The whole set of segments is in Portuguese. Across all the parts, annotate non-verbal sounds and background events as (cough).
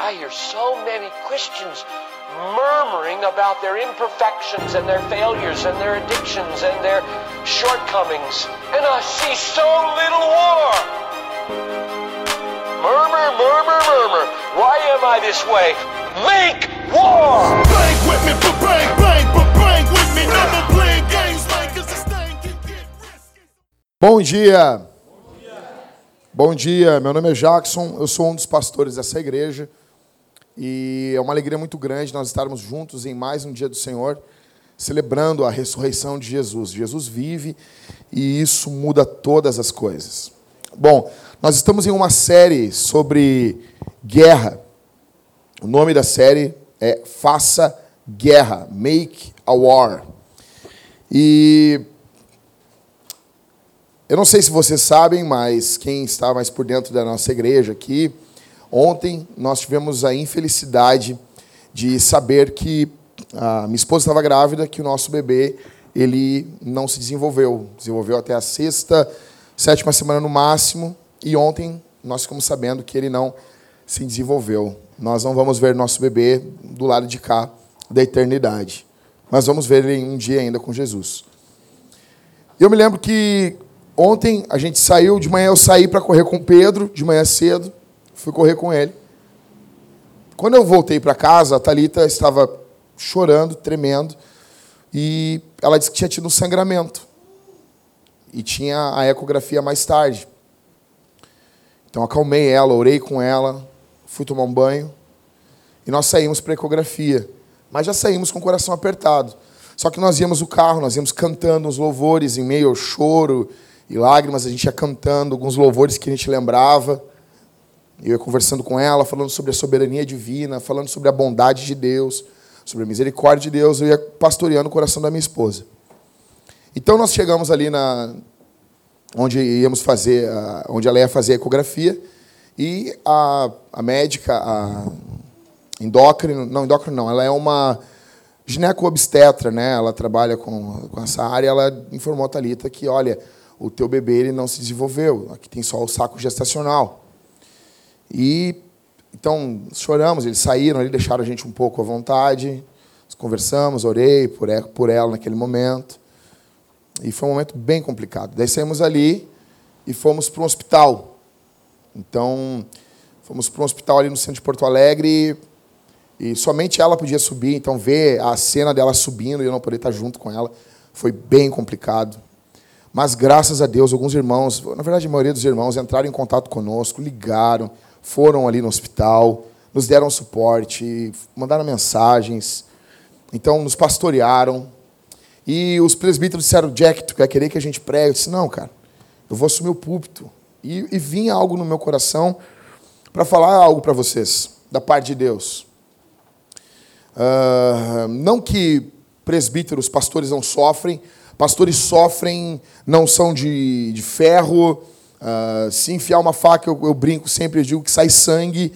I hear so many Christians murmuring about their imperfections and their failures and their addictions and their shortcomings. And I see so little war. Murmur, murmur, murmur. Why am I this way? Make war! Bang with me, but bang, bang, but bang with me. Never playing games like it's a thing can get risky. Bom dia. Bom dia, meu nome é Jackson, eu sou um dos pastores dessa igreja e é uma alegria muito grande nós estarmos juntos em mais um dia do Senhor, celebrando a ressurreição de Jesus. Jesus vive e isso muda todas as coisas. Bom, nós estamos em uma série sobre guerra. O nome da série é Faça Guerra, Make a War. E eu não sei se vocês sabem, mas quem está mais por dentro da nossa igreja aqui, ontem nós tivemos a infelicidade de saber que a minha esposa estava grávida, que o nosso bebê ele não se desenvolveu, desenvolveu até a sexta, sétima semana no máximo, e ontem nós ficamos sabendo que ele não se desenvolveu. Nós não vamos ver nosso bebê do lado de cá da eternidade, mas vamos ver ele um dia ainda com Jesus. Eu me lembro que Ontem a gente saiu, de manhã eu saí para correr com o Pedro, de manhã cedo, fui correr com ele. Quando eu voltei para casa, a Talita estava chorando, tremendo, e ela disse que tinha tido um sangramento. E tinha a ecografia mais tarde. Então acalmei ela, orei com ela, fui tomar um banho, e nós saímos para a ecografia. Mas já saímos com o coração apertado. Só que nós íamos no carro, nós íamos cantando uns louvores em meio ao choro, e lágrimas, a gente ia cantando alguns louvores que a gente lembrava. Eu ia conversando com ela, falando sobre a soberania divina, falando sobre a bondade de Deus, sobre a misericórdia de Deus. Eu ia pastoreando o coração da minha esposa. Então nós chegamos ali na onde íamos fazer, onde ela ia fazer a ecografia e a, a médica, a endócrino, não endócrino não, ela é uma gineco-obstetra, né? Ela trabalha com, com essa área. Ela informou a Talita que, olha, o teu bebê ele não se desenvolveu, aqui tem só o saco gestacional. E então choramos, eles saíram, eles deixaram a gente um pouco à vontade, conversamos, orei por ela naquele momento. E foi um momento bem complicado. Daí saímos ali e fomos para um hospital. Então, fomos para um hospital ali no centro de Porto Alegre e somente ela podia subir, então ver a cena dela subindo e eu não poder estar junto com ela foi bem complicado. Mas graças a Deus, alguns irmãos, na verdade a maioria dos irmãos, entraram em contato conosco, ligaram, foram ali no hospital, nos deram suporte, mandaram mensagens, então nos pastorearam. E os presbíteros disseram, Jack, tu quer querer que a gente pregue? Eu disse, não, cara, eu vou assumir o púlpito. E, e vinha algo no meu coração para falar algo para vocês, da parte de Deus. Uh, não que presbíteros, pastores não sofrem, Pastores sofrem, não são de, de ferro. Uh, se enfiar uma faca, eu, eu brinco sempre, eu digo que sai sangue.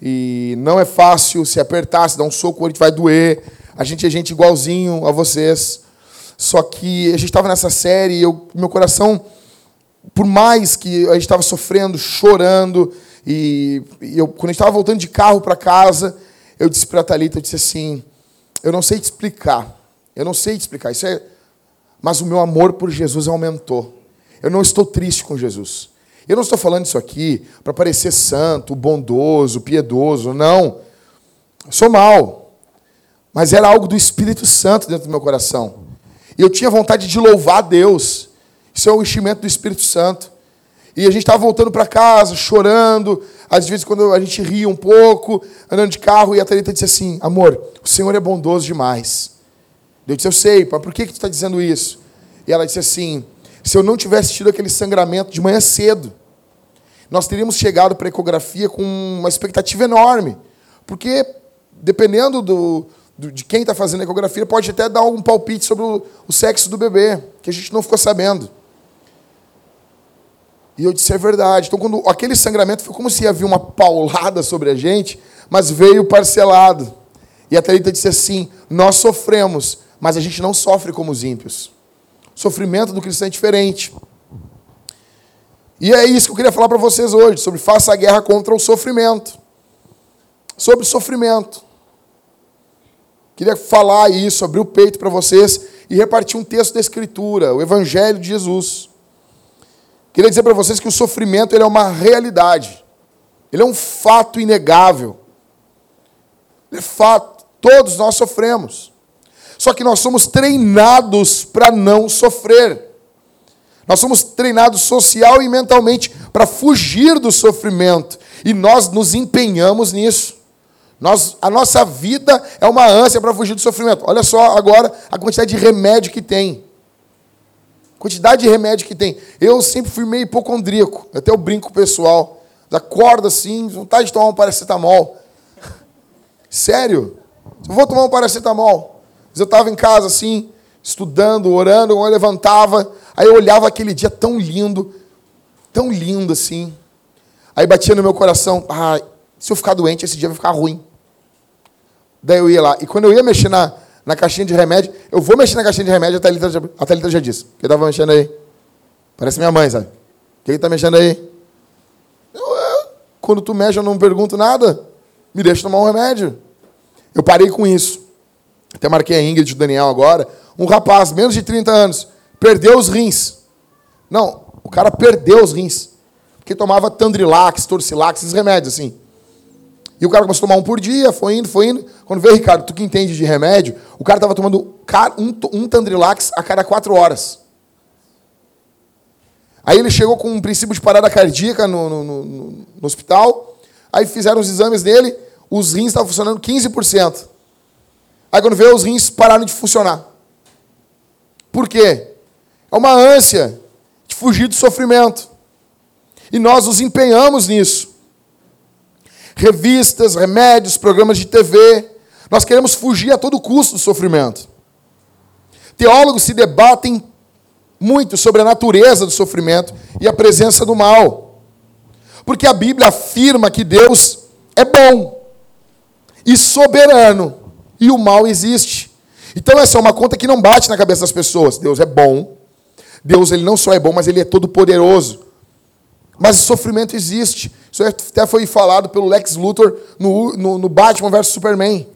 E não é fácil se apertar, se dar um soco, a gente vai doer. A gente é gente igualzinho a vocês. Só que a gente estava nessa série e eu, meu coração, por mais que a gente estava sofrendo, chorando, e, e eu, quando a gente estava voltando de carro para casa, eu disse para a Thalita, eu disse assim, eu não sei te explicar. Eu não sei te explicar. Isso é mas o meu amor por Jesus aumentou. Eu não estou triste com Jesus. Eu não estou falando isso aqui para parecer santo, bondoso, piedoso, não. Eu sou mal. Mas era algo do Espírito Santo dentro do meu coração. E eu tinha vontade de louvar Deus. Isso é o enchimento do Espírito Santo. E a gente estava voltando para casa, chorando. Às vezes, quando a gente ria um pouco, andando de carro, e a Thalita disse assim: Amor, o Senhor é bondoso demais. Eu disse, eu sei, pai, por que, que tu está dizendo isso? E ela disse assim: se eu não tivesse tido aquele sangramento de manhã cedo, nós teríamos chegado para a ecografia com uma expectativa enorme. Porque, dependendo do, do de quem está fazendo a ecografia, pode até dar um palpite sobre o, o sexo do bebê, que a gente não ficou sabendo. E eu disse, é verdade. Então, quando aquele sangramento foi como se havia uma paulada sobre a gente, mas veio parcelado. E a Thalita disse assim: Nós sofremos, mas a gente não sofre como os ímpios. Sofrimento do cristão é diferente. E é isso que eu queria falar para vocês hoje, sobre faça a guerra contra o sofrimento. sobre sofrimento. Queria falar isso, abrir o peito para vocês e repartir um texto da Escritura, o Evangelho de Jesus. Queria dizer para vocês que o sofrimento ele é uma realidade, ele é um fato inegável. Ele é fato, todos nós sofremos. Só que nós somos treinados para não sofrer. Nós somos treinados social e mentalmente para fugir do sofrimento. E nós nos empenhamos nisso. Nós, a nossa vida é uma ânsia para fugir do sofrimento. Olha só agora a quantidade de remédio que tem. Quantidade de remédio que tem. Eu sempre fui meio hipocondríaco. Até eu brinco pessoal. Acorda assim, vontade de tomar um paracetamol. (laughs) Sério? Eu vou tomar um paracetamol. Mas eu estava em casa assim, estudando, orando, eu levantava, aí eu olhava aquele dia tão lindo, tão lindo assim. Aí batia no meu coração, ah, se eu ficar doente, esse dia vai ficar ruim. Daí eu ia lá. E quando eu ia mexer na, na caixinha de remédio, eu vou mexer na caixinha de remédio, a Thalita já, a Thalita já disse. Quem estava mexendo aí? Parece minha mãe, sabe? Quem está mexendo aí? Eu, é, quando tu mexe, eu não pergunto nada. Me deixa tomar um remédio. Eu parei com isso. Até marquei a Ingrid e o Daniel agora. Um rapaz, menos de 30 anos, perdeu os rins. Não, o cara perdeu os rins. Porque tomava Tandrilax, Torcilax, esses remédios assim. E o cara começou a tomar um por dia, foi indo, foi indo. Quando veio, Ricardo, tu que entende de remédio, o cara estava tomando um, Tandrilax a cada quatro horas. Aí ele chegou com um princípio de parada cardíaca no, no, no, no hospital. Aí fizeram os exames dele, os rins estavam funcionando 15%. Aí quando veio, os rins pararam de funcionar. Por quê? É uma ânsia de fugir do sofrimento. E nós nos empenhamos nisso revistas, remédios, programas de TV. Nós queremos fugir a todo custo do sofrimento. Teólogos se debatem muito sobre a natureza do sofrimento e a presença do mal. Porque a Bíblia afirma que Deus é bom e soberano e o mal existe. Então essa é uma conta que não bate na cabeça das pessoas. Deus é bom. Deus ele não só é bom, mas ele é todo poderoso. Mas o sofrimento existe. Isso até foi falado pelo Lex Luthor no, no, no Batman vs Superman.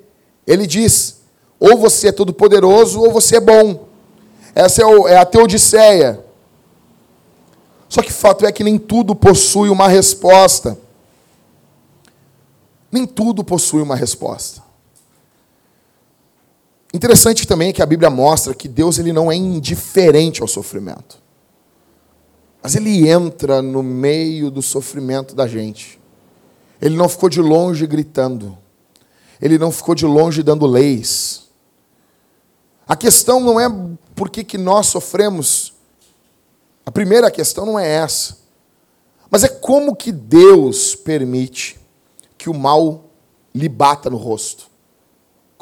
Ele diz: ou você é todo poderoso, ou você é bom. Essa é, o, é a teodiceia. Só que o fato é que nem tudo possui uma resposta. Nem tudo possui uma resposta. Interessante também que a Bíblia mostra que Deus ele não é indiferente ao sofrimento. Mas ele entra no meio do sofrimento da gente. Ele não ficou de longe gritando. Ele não ficou de longe dando leis. A questão não é por que, que nós sofremos. A primeira questão não é essa. Mas é como que Deus permite que o mal lhe bata no rosto.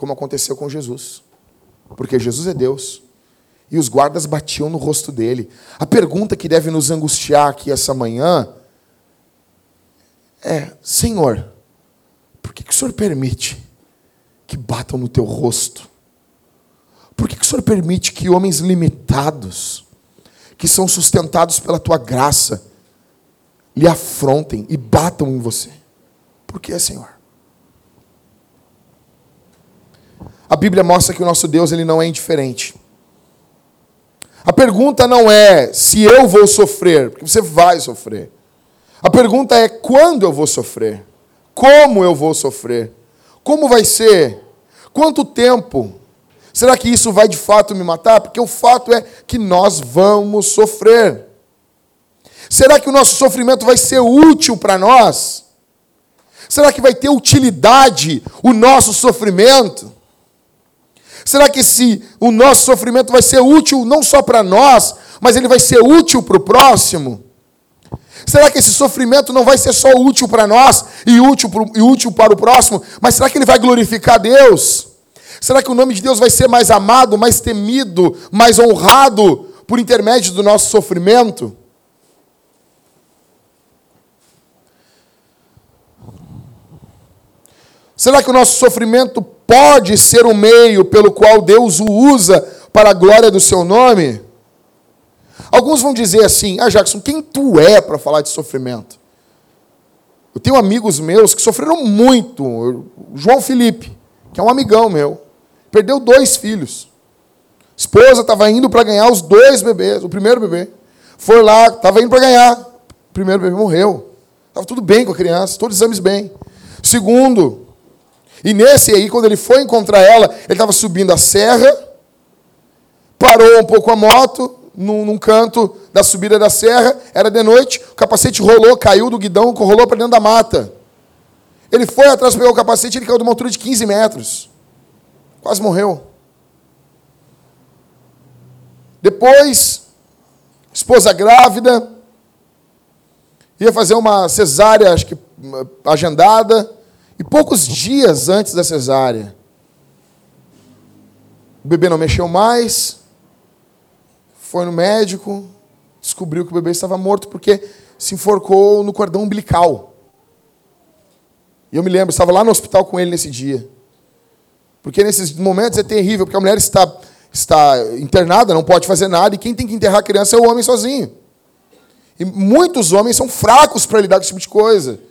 Como aconteceu com Jesus. Porque Jesus é Deus e os guardas batiam no rosto dele. A pergunta que deve nos angustiar aqui essa manhã é: Senhor, por que, que o Senhor permite que batam no teu rosto? Por que, que o Senhor permite que homens limitados, que são sustentados pela tua graça, lhe afrontem e batam em você? Por que, Senhor? A Bíblia mostra que o nosso Deus ele não é indiferente. A pergunta não é se eu vou sofrer, porque você vai sofrer. A pergunta é quando eu vou sofrer? Como eu vou sofrer? Como vai ser? Quanto tempo? Será que isso vai de fato me matar? Porque o fato é que nós vamos sofrer. Será que o nosso sofrimento vai ser útil para nós? Será que vai ter utilidade o nosso sofrimento? Será que esse, o nosso sofrimento vai ser útil não só para nós, mas ele vai ser útil para o próximo? Será que esse sofrimento não vai ser só útil para nós e útil, pro, e útil para o próximo, mas será que ele vai glorificar Deus? Será que o nome de Deus vai ser mais amado, mais temido, mais honrado por intermédio do nosso sofrimento? Será que o nosso sofrimento pode ser o meio pelo qual Deus o usa para a glória do seu nome? Alguns vão dizer assim: Ah, Jackson, quem tu é para falar de sofrimento? Eu tenho amigos meus que sofreram muito. João Felipe, que é um amigão meu, perdeu dois filhos. Esposa estava indo para ganhar os dois bebês, o primeiro bebê. Foi lá, estava indo para ganhar. O primeiro bebê morreu. Estava tudo bem com a criança, todos os exames bem. Segundo, e nesse aí, quando ele foi encontrar ela, ele estava subindo a serra, parou um pouco a moto, num, num, canto da subida da serra, era de noite, o capacete rolou, caiu do guidão, rolou para dentro da mata. Ele foi atrás, pegou o capacete, ele caiu de uma altura de 15 metros. Quase morreu. Depois, esposa grávida, ia fazer uma cesárea, acho que agendada, e poucos dias antes da cesárea, o bebê não mexeu mais, foi no médico, descobriu que o bebê estava morto porque se enforcou no cordão umbilical. E eu me lembro, estava lá no hospital com ele nesse dia. Porque nesses momentos é terrível, porque a mulher está, está internada, não pode fazer nada, e quem tem que enterrar a criança é o homem sozinho. E muitos homens são fracos para lidar com esse tipo de coisa.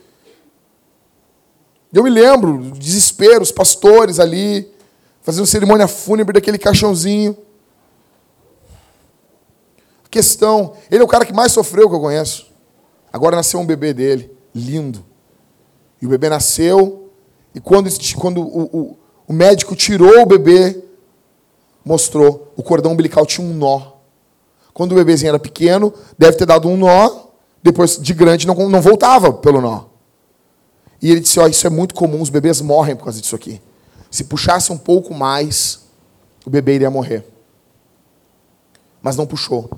Eu me lembro desespero, os pastores ali, fazendo cerimônia fúnebre daquele caixãozinho questão. Ele é o cara que mais sofreu que eu conheço. Agora nasceu um bebê dele, lindo. E o bebê nasceu, e quando, quando o, o, o médico tirou o bebê, mostrou, o cordão umbilical tinha um nó. Quando o bebezinho era pequeno, deve ter dado um nó, depois de grande não, não voltava pelo nó. E ele disse: Ó, oh, isso é muito comum, os bebês morrem por causa disso aqui. Se puxasse um pouco mais, o bebê iria morrer. Mas não puxou.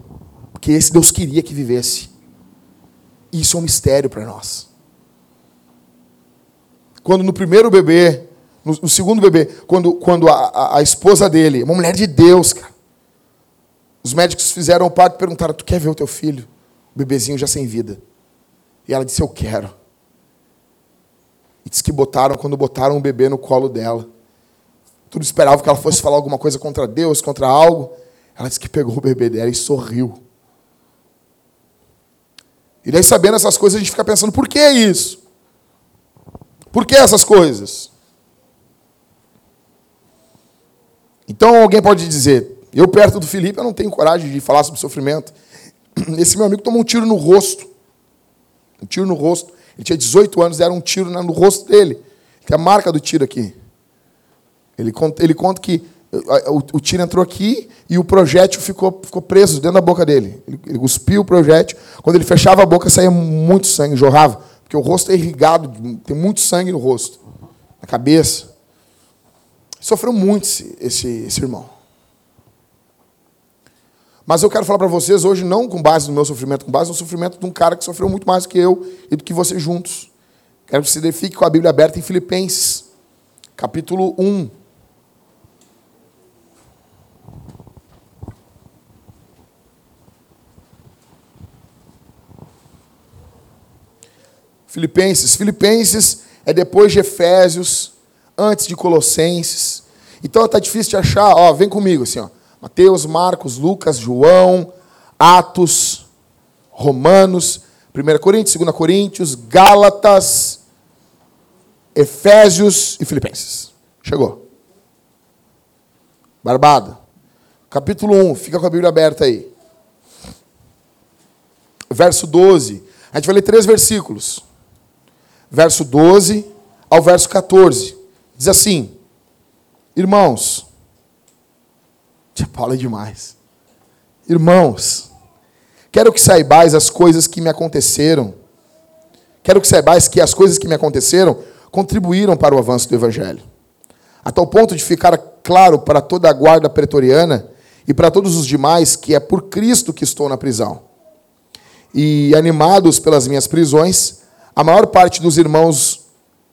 Porque esse Deus queria que vivesse. Isso é um mistério para nós. Quando no primeiro bebê, no, no segundo bebê, quando, quando a, a, a, esposa dele, uma mulher de Deus, cara, os médicos fizeram o parto e perguntaram: Tu quer ver o teu filho? O bebezinho já sem vida. E ela disse: Eu quero. E disse que botaram, quando botaram o bebê no colo dela, tudo esperava que ela fosse falar alguma coisa contra Deus, contra algo. Ela disse que pegou o bebê dela e sorriu. E daí, sabendo essas coisas, a gente fica pensando: por que isso? Por que essas coisas? Então, alguém pode dizer: eu, perto do Felipe, eu não tenho coragem de falar sobre sofrimento. (clears throat) Esse meu amigo tomou um tiro no rosto. Um tiro no rosto. Ele tinha 18 anos, era um tiro no rosto dele. Tem a marca do tiro aqui. Ele conta, ele conta que o, o tiro entrou aqui e o projétil ficou, ficou preso dentro da boca dele. Ele, ele cuspiu o projétil. Quando ele fechava a boca, saía muito sangue, jorrava. Porque o rosto é irrigado, tem muito sangue no rosto, na cabeça. Sofreu muito esse, esse, esse irmão. Mas eu quero falar para vocês hoje, não com base no meu sofrimento, com base no sofrimento de um cara que sofreu muito mais do que eu e do que você juntos. Quero que você fique com a Bíblia aberta em Filipenses, capítulo 1. Filipenses. Filipenses é depois de Efésios, antes de Colossenses. Então está difícil de achar. Ó, vem comigo assim, ó. Mateus, Marcos, Lucas, João, Atos, Romanos, 1 Coríntios, 2 Coríntios, Gálatas, Efésios e Filipenses. Chegou. Barbada. Capítulo 1, fica com a Bíblia aberta aí. Verso 12. A gente vai ler três versículos verso 12 ao verso 14. Diz assim: Irmãos, Tia Paulo é demais. Irmãos, quero que saibais as coisas que me aconteceram. Quero que saibais que as coisas que me aconteceram contribuíram para o avanço do Evangelho. A tal ponto de ficar claro para toda a guarda pretoriana e para todos os demais que é por Cristo que estou na prisão. E animados pelas minhas prisões, a maior parte dos irmãos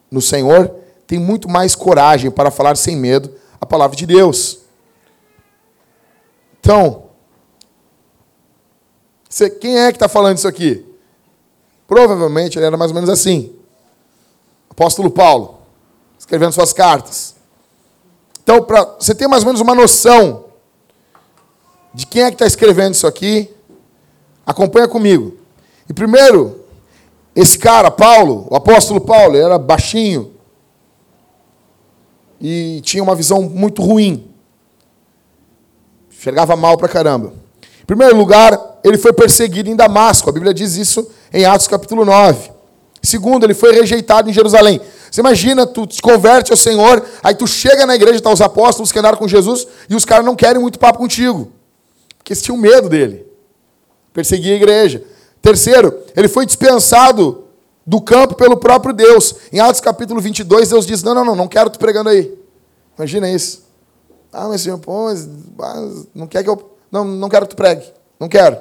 no Senhor tem muito mais coragem para falar sem medo a palavra de Deus. Então, você, quem é que está falando isso aqui? Provavelmente ele era mais ou menos assim. Apóstolo Paulo, escrevendo suas cartas. Então, para você ter mais ou menos uma noção de quem é que está escrevendo isso aqui, acompanha comigo. E primeiro, Esse cara, Paulo, o apóstolo Paulo, ele era baixinho e tinha uma visão muito ruim. Enxergava mal pra caramba. Em primeiro lugar, ele foi perseguido em Damasco. A Bíblia diz isso em Atos capítulo 9. Segundo, ele foi rejeitado em Jerusalém. Você imagina, tu te converte ao Senhor, aí tu chega na igreja, tá os apóstolos que andaram com Jesus, e os caras não querem muito papo contigo. Porque eles tinham medo dele. Perseguia a igreja. Terceiro, ele foi dispensado do campo pelo próprio Deus. Em Atos capítulo 22, Deus diz: Não, não, não, não quero tu pregando aí. Imagina isso. Ah, mas Senhor, pô, mas, mas não quer que eu. Não, não quero que tu pregue. Não quero.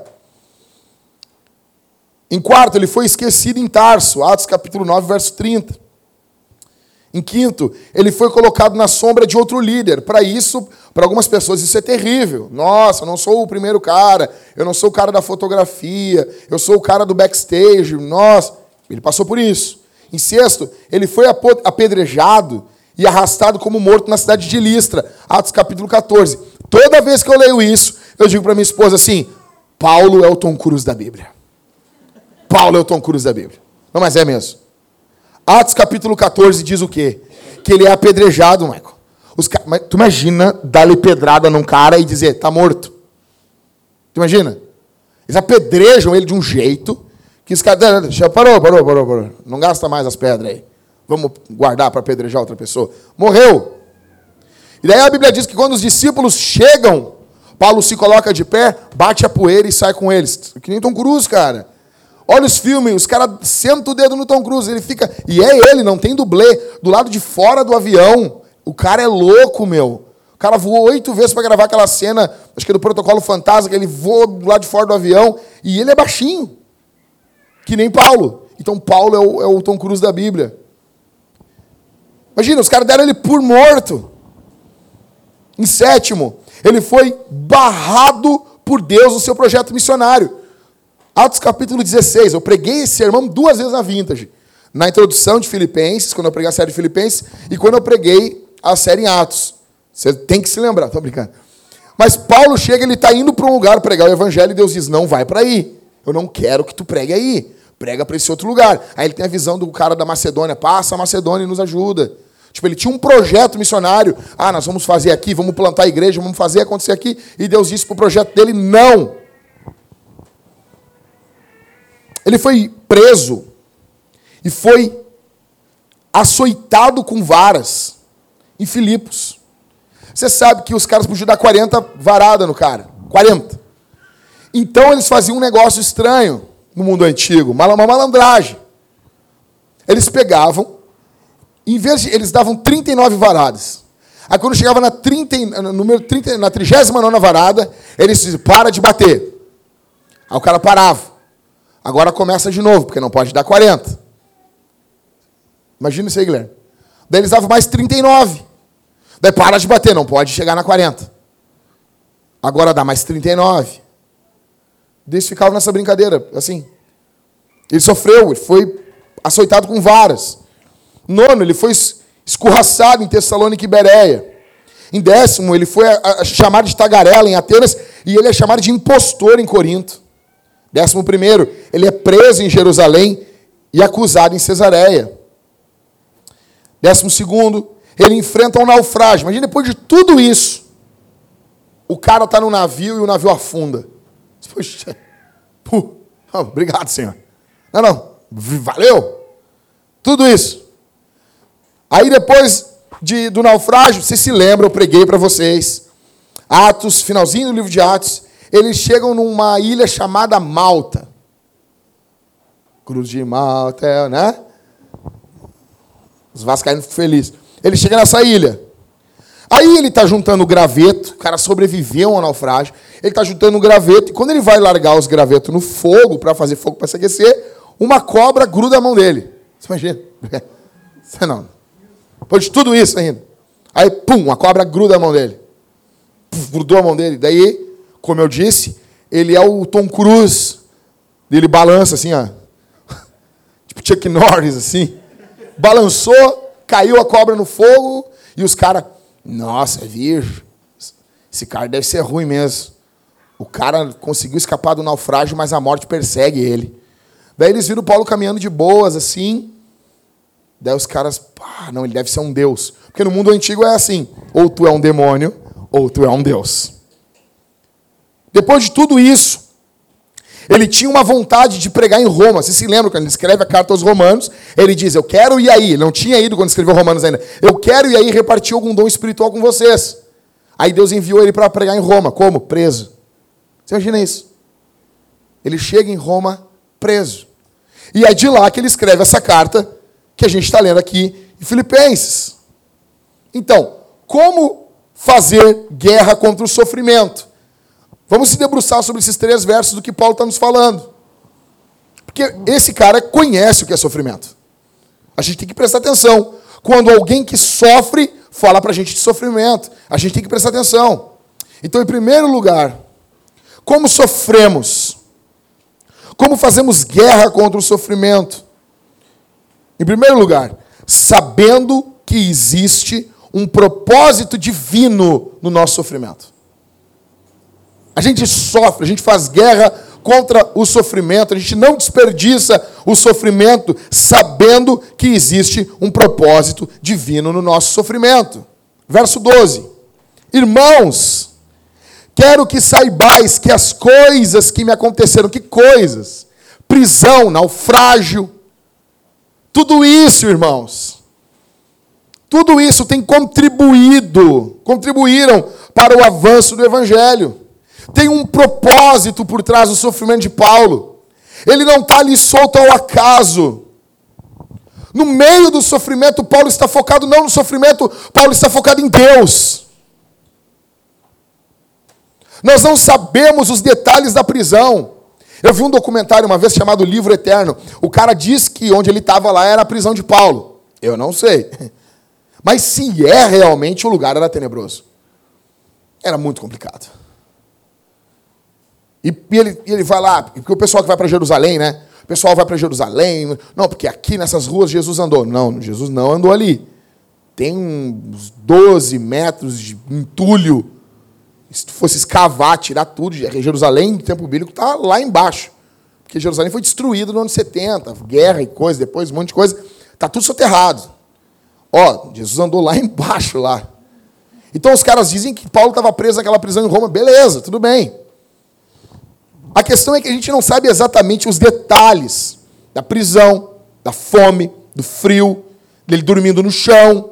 Em quarto, ele foi esquecido em Tarso, Atos capítulo 9, verso 30. Em quinto, ele foi colocado na sombra de outro líder. Para isso, para algumas pessoas, isso é terrível. Nossa, eu não sou o primeiro cara, eu não sou o cara da fotografia, eu sou o cara do backstage. Nossa, ele passou por isso. Em sexto, ele foi apedrejado e arrastado como morto na cidade de Listra. Atos capítulo 14. Toda vez que eu leio isso, eu digo para minha esposa assim: Paulo é o Tom Cruise da Bíblia. Paulo é o Tom Cruise da Bíblia. Não, mas é mesmo. Atos capítulo 14 diz o quê? Que ele é apedrejado, Michael. Os, tu imagina dar-lhe pedrada num cara e dizer, tá morto. Tu imagina? Eles apedrejam ele de um jeito que os caras. Parou, parou, parou, parou. Não gasta mais as pedras aí. Vamos guardar para apedrejar outra pessoa. Morreu. E daí a Bíblia diz que quando os discípulos chegam, Paulo se coloca de pé, bate a poeira e sai com eles. Que nem Tom Cruise, cara. Olha os filmes, os caras sentam o dedo no Tom Cruise, ele fica. E é ele, não tem dublê. Do lado de fora do avião. O cara é louco, meu. O cara voou oito vezes para gravar aquela cena, acho que é do protocolo fantasma, que ele voa do lado de fora do avião. E ele é baixinho. Que nem Paulo. Então Paulo é o, é o Tom Cruise da Bíblia. Imagina, os caras deram ele por morto. Em sétimo, ele foi barrado por Deus no seu projeto missionário. Atos capítulo 16. Eu preguei esse sermão duas vezes na Vintage. Na introdução de Filipenses, quando eu preguei a série de Filipenses, e quando eu preguei a série em Atos. Você tem que se lembrar, estou brincando. Mas Paulo chega, ele está indo para um lugar pregar o evangelho e Deus diz: Não vai para aí. Eu não quero que tu pregue aí. Prega para esse outro lugar. Aí ele tem a visão do cara da Macedônia: Passa a Macedônia e nos ajuda. Tipo, ele tinha um projeto missionário. Ah, nós vamos fazer aqui, vamos plantar a igreja, vamos fazer acontecer aqui. E Deus disse para o projeto dele: Não. Ele foi preso e foi açoitado com varas em Filipos. Você sabe que os caras podiam dar 40 varadas no cara. 40. Então eles faziam um negócio estranho no mundo antigo, uma malandragem. Eles pegavam, em vez de. Eles davam 39 varadas. Aí quando chegava na, 30, número 30, na 39 varada, eles diziam, para de bater. Aí o cara parava. Agora começa de novo, porque não pode dar 40. Imagina isso aí, Guilherme. Daí eles davam mais 39. Daí para de bater, não pode chegar na 40. Agora dá mais 39. Daí eles ficavam nessa brincadeira, assim. Ele sofreu, ele foi açoitado com varas. Nono, ele foi escorraçado em Tessalônica e Bereia. Em décimo, ele foi chamado de tagarela em Atenas e ele é chamado de impostor em Corinto. Décimo primeiro, ele é preso em Jerusalém e acusado em Cesareia. Décimo segundo, ele enfrenta um naufrágio. Imagina depois de tudo isso, o cara está no navio e o navio afunda. Poxa, puh, obrigado, Senhor. Não, não, valeu. Tudo isso. Aí depois de, do naufrágio, você se lembra, eu preguei para vocês. Atos, finalzinho do livro de Atos, eles chegam numa ilha chamada Malta. Cruz de Malta, né? Os vascaínos ficam felizes. Ele chega nessa ilha. Aí ele está juntando graveto, o cara sobreviveu ao naufrágio. Ele está juntando graveto, e quando ele vai largar os gravetos no fogo, para fazer fogo para se aquecer, uma cobra gruda a mão dele. Você imagina? (laughs) Você não. Depois de tudo isso ainda. Aí, pum, a cobra gruda a mão dele. Puf, grudou a mão dele. Daí como eu disse, ele é o Tom Cruise. Ele balança assim, ó. (laughs) tipo Chuck Norris, assim. Balançou, caiu a cobra no fogo e os caras, nossa, é virgem. Esse cara deve ser ruim mesmo. O cara conseguiu escapar do naufrágio, mas a morte persegue ele. Daí eles viram Paulo caminhando de boas, assim. Daí os caras, pá, não, ele deve ser um deus. Porque no mundo antigo é assim: ou tu é um demônio, ou tu é um deus. Depois de tudo isso, ele tinha uma vontade de pregar em Roma. Você se lembra quando ele escreve a carta aos Romanos? Ele diz: Eu quero ir aí. Ele não tinha ido quando escreveu Romanos ainda. Eu quero ir aí repartir algum dom espiritual com vocês. Aí Deus enviou ele para pregar em Roma. Como? Preso. Você imagina isso? Ele chega em Roma preso. E é de lá que ele escreve essa carta que a gente está lendo aqui em Filipenses. Então, como fazer guerra contra o sofrimento? Vamos se debruçar sobre esses três versos do que Paulo está nos falando. Porque esse cara conhece o que é sofrimento. A gente tem que prestar atenção. Quando alguém que sofre fala para a gente de sofrimento, a gente tem que prestar atenção. Então, em primeiro lugar, como sofremos? Como fazemos guerra contra o sofrimento? Em primeiro lugar, sabendo que existe um propósito divino no nosso sofrimento. A gente sofre, a gente faz guerra contra o sofrimento, a gente não desperdiça o sofrimento sabendo que existe um propósito divino no nosso sofrimento. Verso 12: Irmãos, quero que saibais que as coisas que me aconteceram, que coisas? Prisão, naufrágio, tudo isso, irmãos, tudo isso tem contribuído, contribuíram para o avanço do Evangelho. Tem um propósito por trás do sofrimento de Paulo. Ele não está ali solto ao acaso. No meio do sofrimento, Paulo está focado não no sofrimento, Paulo está focado em Deus. Nós não sabemos os detalhes da prisão. Eu vi um documentário uma vez chamado Livro Eterno. O cara disse que onde ele estava lá era a prisão de Paulo. Eu não sei. (laughs) Mas se é realmente o lugar era tenebroso. Era muito complicado. E, e ele, e ele vai lá, porque o pessoal que vai para Jerusalém, né? O pessoal vai para Jerusalém. Não, porque aqui nessas ruas Jesus andou. Não, Jesus não andou ali. Tem uns 12 metros de entulho se tu fosse escavar, tirar tudo, Jerusalém, no tempo bíblico, está lá embaixo. Porque Jerusalém foi destruído no ano 70, guerra e coisa, depois um monte de coisa. Está tudo soterrado. Ó, Jesus andou lá (laughs) embaixo, lá. Então os caras dizem que Paulo estava preso naquela prisão em Roma. Beleza, tudo bem. A questão é que a gente não sabe exatamente os detalhes da prisão, da fome, do frio, dele dormindo no chão,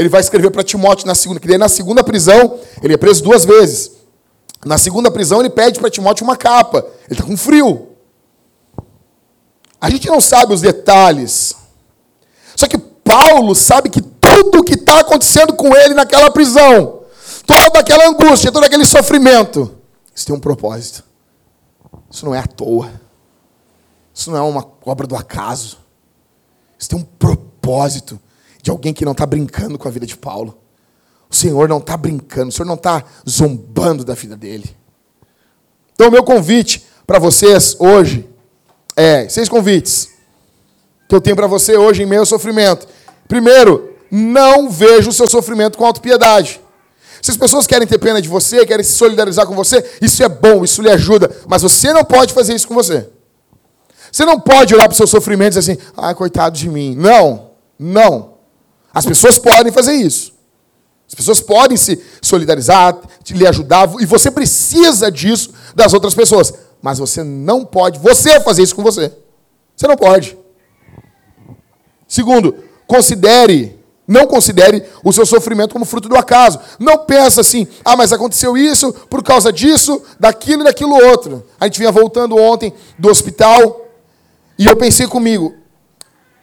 ele vai escrever para Timóteo na segunda, que daí na segunda prisão, ele é preso duas vezes. Na segunda prisão, ele pede para Timóteo uma capa. Ele está com frio. A gente não sabe os detalhes. Só que Paulo sabe que tudo o que está acontecendo com ele naquela prisão, toda aquela angústia, todo aquele sofrimento, isso tem um propósito. Isso não é à toa. Isso não é uma obra do acaso. Isso tem um propósito de alguém que não está brincando com a vida de Paulo. O Senhor não está brincando, o Senhor não está zombando da vida dele. Então, o meu convite para vocês hoje é: seis convites que eu tenho para você hoje em meio ao sofrimento. Primeiro, não veja o seu sofrimento com autopiedade. Se as pessoas querem ter pena de você, querem se solidarizar com você, isso é bom, isso lhe ajuda. Mas você não pode fazer isso com você. Você não pode olhar para o seu sofrimento e dizer assim, ah, coitado de mim. Não, não. As pessoas podem fazer isso. As pessoas podem se solidarizar, lhe ajudar, e você precisa disso das outras pessoas. Mas você não pode, você fazer isso com você. Você não pode. Segundo, considere, não considere o seu sofrimento como fruto do acaso. Não pensa assim, ah, mas aconteceu isso por causa disso, daquilo e daquilo outro. A gente vinha voltando ontem do hospital e eu pensei comigo,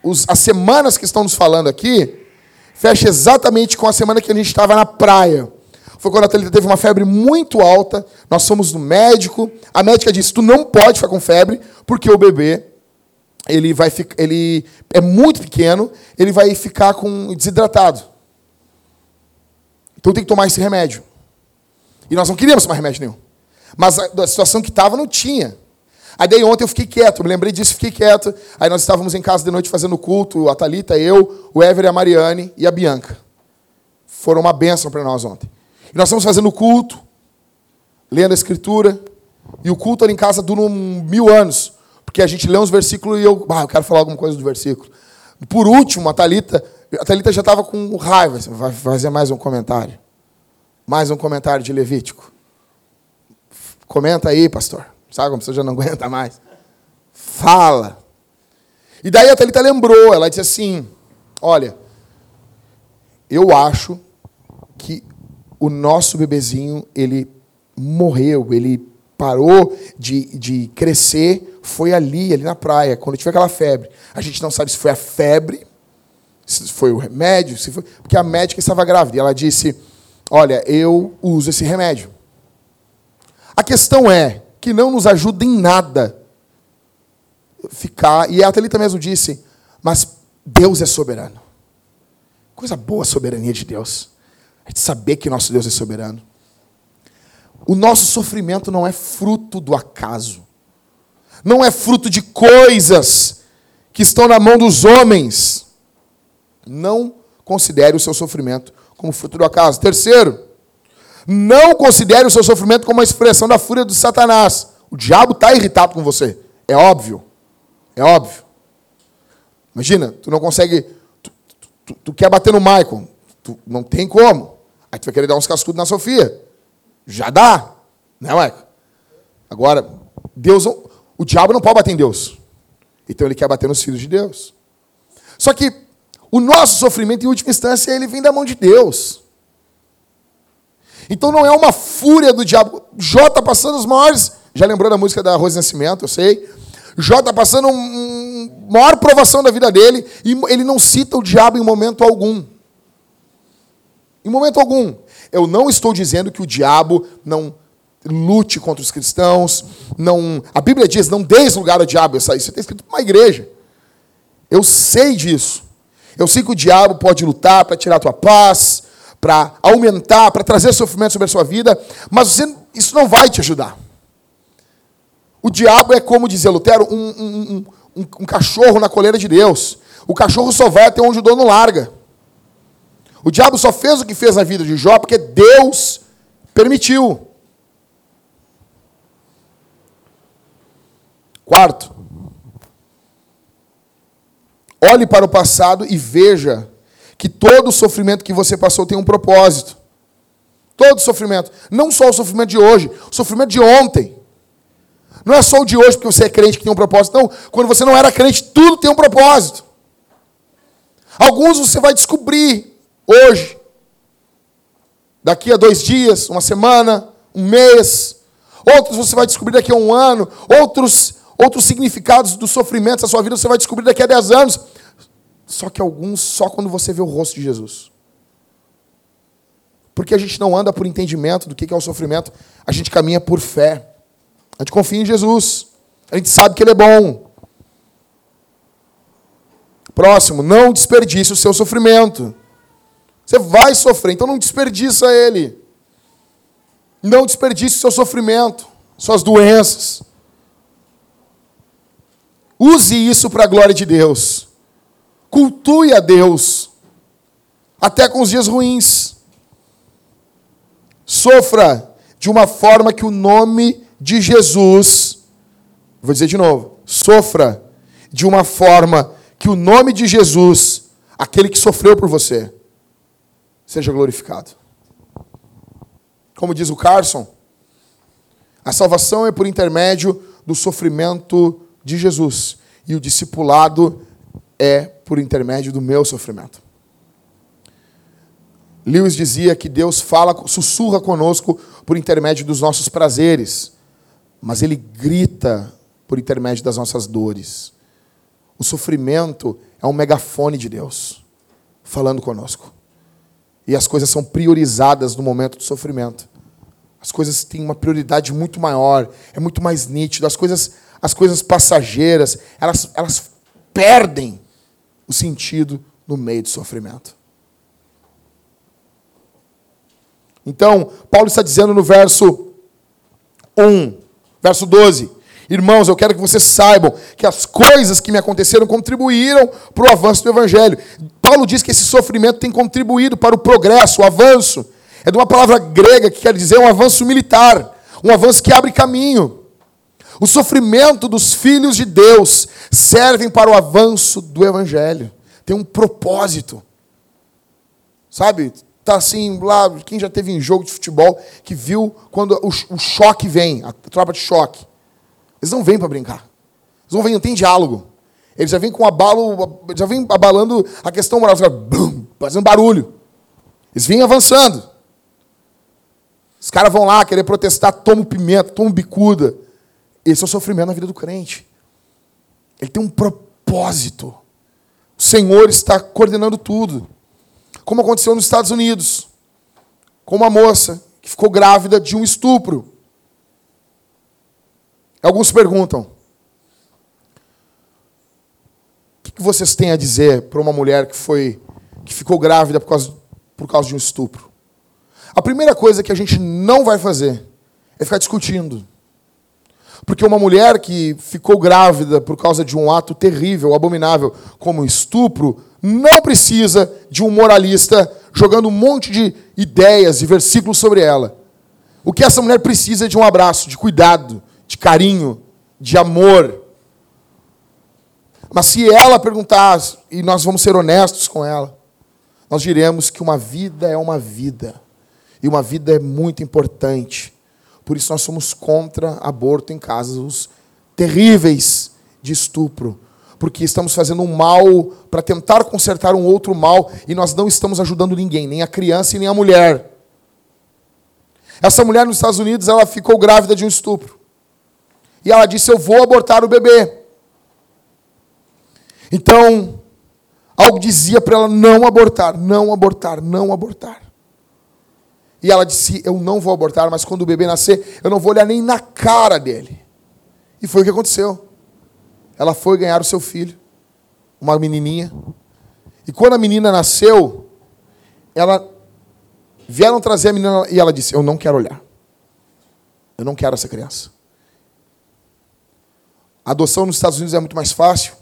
os, as semanas que estão nos falando aqui, fecha exatamente com a semana que a gente estava na praia. Foi quando a Thalita teve uma febre muito alta, nós fomos no médico, a médica disse, tu não pode ficar com febre, porque o bebê, ele, vai ficar, ele é muito pequeno, ele vai ficar com desidratado. Então tem que tomar esse remédio. E nós não queríamos tomar remédio nenhum. Mas a, a situação que estava não tinha. Aí daí ontem eu fiquei quieto, me lembrei disso, fiquei quieto. Aí nós estávamos em casa de noite fazendo culto, a Thalita, eu, o Ever, a Mariane e a Bianca. Foram uma bênção para nós ontem. E nós estamos fazendo culto, lendo a escritura, e o culto ali em casa dura um mil anos, Porque a gente lê uns versículos e eu, ah, eu quero falar alguma coisa do versículo. Por último, a Thalita, a Thalita já estava com raiva. Vai fazer mais um comentário. Mais um comentário de Levítico. Comenta aí, pastor. Sabe como você já não (laughs) aguenta mais? Fala. E daí a Thalita lembrou, ela disse assim: Olha, eu acho que o nosso bebezinho, ele morreu, ele parou de, de crescer, foi ali, ali na praia, quando tiver aquela febre. A gente não sabe se foi a febre, se foi o remédio, se foi, porque a médica estava grávida. E ela disse: Olha, eu uso esse remédio. A questão é que não nos ajuda em nada ficar. E a Thalita mesmo disse: Mas Deus é soberano. Coisa boa a soberania de Deus. A gente saber que nosso Deus é soberano. O nosso sofrimento não é fruto do acaso. Não é fruto de coisas que estão na mão dos homens. Não considere o seu sofrimento como fruto do acaso. Terceiro, não considere o seu sofrimento como uma expressão da fúria de Satanás. O diabo está irritado com você. É óbvio. É óbvio. Imagina, tu não consegue. Tu, tu, tu quer bater no Michael. Tu, não tem como. Aí tu vai querer dar uns cascudos na Sofia. Já dá. Né, Michael? Agora, Deus. O diabo não pode bater em Deus. Então ele quer bater nos filhos de Deus. Só que o nosso sofrimento, em última instância, ele vem da mão de Deus. Então não é uma fúria do diabo. Jó está passando os maiores. Já lembrou da música da Rose Nascimento, eu sei. Jó está passando uma maior provação da vida dele e ele não cita o diabo em momento algum. Em momento algum. Eu não estou dizendo que o diabo não lute contra os cristãos, não. A Bíblia diz: não deis lugar ao diabo. Isso está escrito para uma igreja. Eu sei disso. Eu sei que o diabo pode lutar para tirar a tua paz, para aumentar, para trazer sofrimento sobre a sua vida, mas você, isso não vai te ajudar. O diabo é, como dizia Lutero, um, um, um, um, cachorro na coleira de Deus. O cachorro só vai até onde o dono larga. O diabo só fez o que fez na vida de Jó porque Deus permitiu. Quarto, olhe para o passado e veja que todo sofrimento que você passou tem um propósito. Todo sofrimento. Não só o sofrimento de hoje, o sofrimento de ontem. Não é só o de hoje porque você é crente que tem um propósito. Não, quando você não era crente, tudo tem um propósito. Alguns você vai descobrir hoje. Daqui a dois dias, uma semana, um mês. Outros você vai descobrir daqui a um ano. Outros, outros significados do sofrimento da sua vida você vai descobrir daqui a dez anos. Só que alguns só quando você vê o rosto de Jesus. Porque a gente não anda por entendimento do que é o sofrimento, a gente caminha por fé. A gente confia em Jesus. A gente sabe que Ele é bom. Próximo, não desperdice o seu sofrimento. Você vai sofrer, então não desperdiça ele. Não desperdice o seu sofrimento, suas doenças. Use isso para a glória de Deus. Cultue a Deus, até com os dias ruins. Sofra de uma forma que o nome de Jesus, vou dizer de novo, sofra de uma forma que o nome de Jesus, aquele que sofreu por você, seja glorificado. Como diz o Carson, a salvação é por intermédio do sofrimento de Jesus e o discipulado é por intermédio do meu sofrimento. Lewis dizia que Deus fala, sussurra conosco por intermédio dos nossos prazeres, mas ele grita por intermédio das nossas dores. O sofrimento é um megafone de Deus falando conosco. E as coisas são priorizadas no momento do sofrimento. As coisas têm uma prioridade muito maior, é muito mais nítido. As coisas, as coisas passageiras, elas, elas perdem o sentido no meio do sofrimento. Então, Paulo está dizendo no verso 1, verso 12: Irmãos, eu quero que vocês saibam que as coisas que me aconteceram contribuíram para o avanço do Evangelho. Paulo diz que esse sofrimento tem contribuído para o progresso, o avanço. É de uma palavra grega que quer dizer um avanço militar, um avanço que abre caminho. O sofrimento dos filhos de Deus servem para o avanço do evangelho. Tem um propósito. Sabe? Tá assim, lá, quem já teve em jogo de futebol, que viu quando o, o choque vem, a tropa de choque. Eles não vêm para brincar. Eles não vêm, não tem diálogo. Eles já vêm com abalo, já vêm abalando a questão moral, fazendo barulho. Eles vêm avançando. Os caras vão lá querer protestar, toma pimenta, toma bicuda. Esse é o sofrimento na vida do crente. Ele tem um propósito. O Senhor está coordenando tudo. Como aconteceu nos Estados Unidos, com uma moça que ficou grávida de um estupro. Alguns perguntam: o que vocês têm a dizer para uma mulher que foi que ficou grávida por causa, por causa de um estupro? A primeira coisa que a gente não vai fazer é ficar discutindo. Porque uma mulher que ficou grávida por causa de um ato terrível, abominável, como estupro, não precisa de um moralista jogando um monte de ideias e versículos sobre ela. O que essa mulher precisa é de um abraço, de cuidado, de carinho, de amor. Mas se ela perguntar, e nós vamos ser honestos com ela, nós diremos que uma vida é uma vida. E uma vida é muito importante. Por isso nós somos contra aborto em casos terríveis de estupro. Porque estamos fazendo um mal para tentar consertar um outro mal e nós não estamos ajudando ninguém, nem a criança e nem a mulher. Essa mulher nos Estados Unidos, ela ficou grávida de um estupro. E ela disse: Eu vou abortar o bebê. Então, algo dizia para ela não abortar, não abortar, não abortar. E ela disse: Eu não vou abortar, mas quando o bebê nascer, eu não vou olhar nem na cara dele. E foi o que aconteceu. Ela foi ganhar o seu filho, uma menininha. E quando a menina nasceu, ela vieram trazer a menina e ela disse: Eu não quero olhar. Eu não quero essa criança. A adoção nos Estados Unidos é muito mais fácil.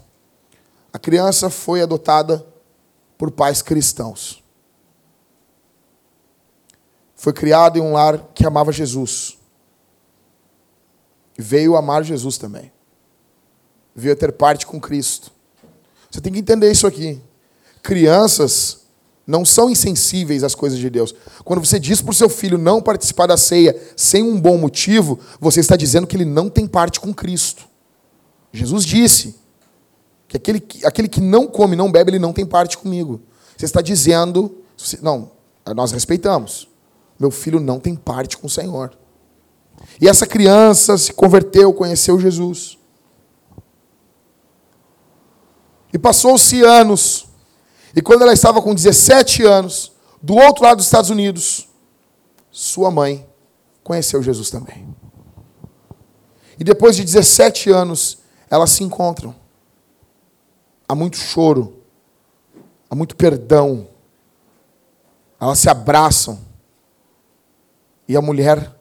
A criança foi adotada por pais cristãos foi criado em um lar que amava Jesus. Veio amar Jesus também. Veio ter parte com Cristo. Você tem que entender isso aqui. Crianças não são insensíveis às coisas de Deus. Quando você diz para o seu filho não participar da ceia sem um bom motivo, você está dizendo que ele não tem parte com Cristo. Jesus disse que aquele, aquele que não come, não bebe, ele não tem parte comigo. Você está dizendo, não, nós respeitamos. Meu filho não tem parte com o Senhor. E essa criança se converteu, conheceu Jesus. E passou-se anos. E quando ela estava com 17 anos, do outro lado dos Estados Unidos, sua mãe conheceu Jesus também. E depois de 17 anos, elas se encontram. Há muito choro, há muito perdão. Elas se abraçam. E a mulher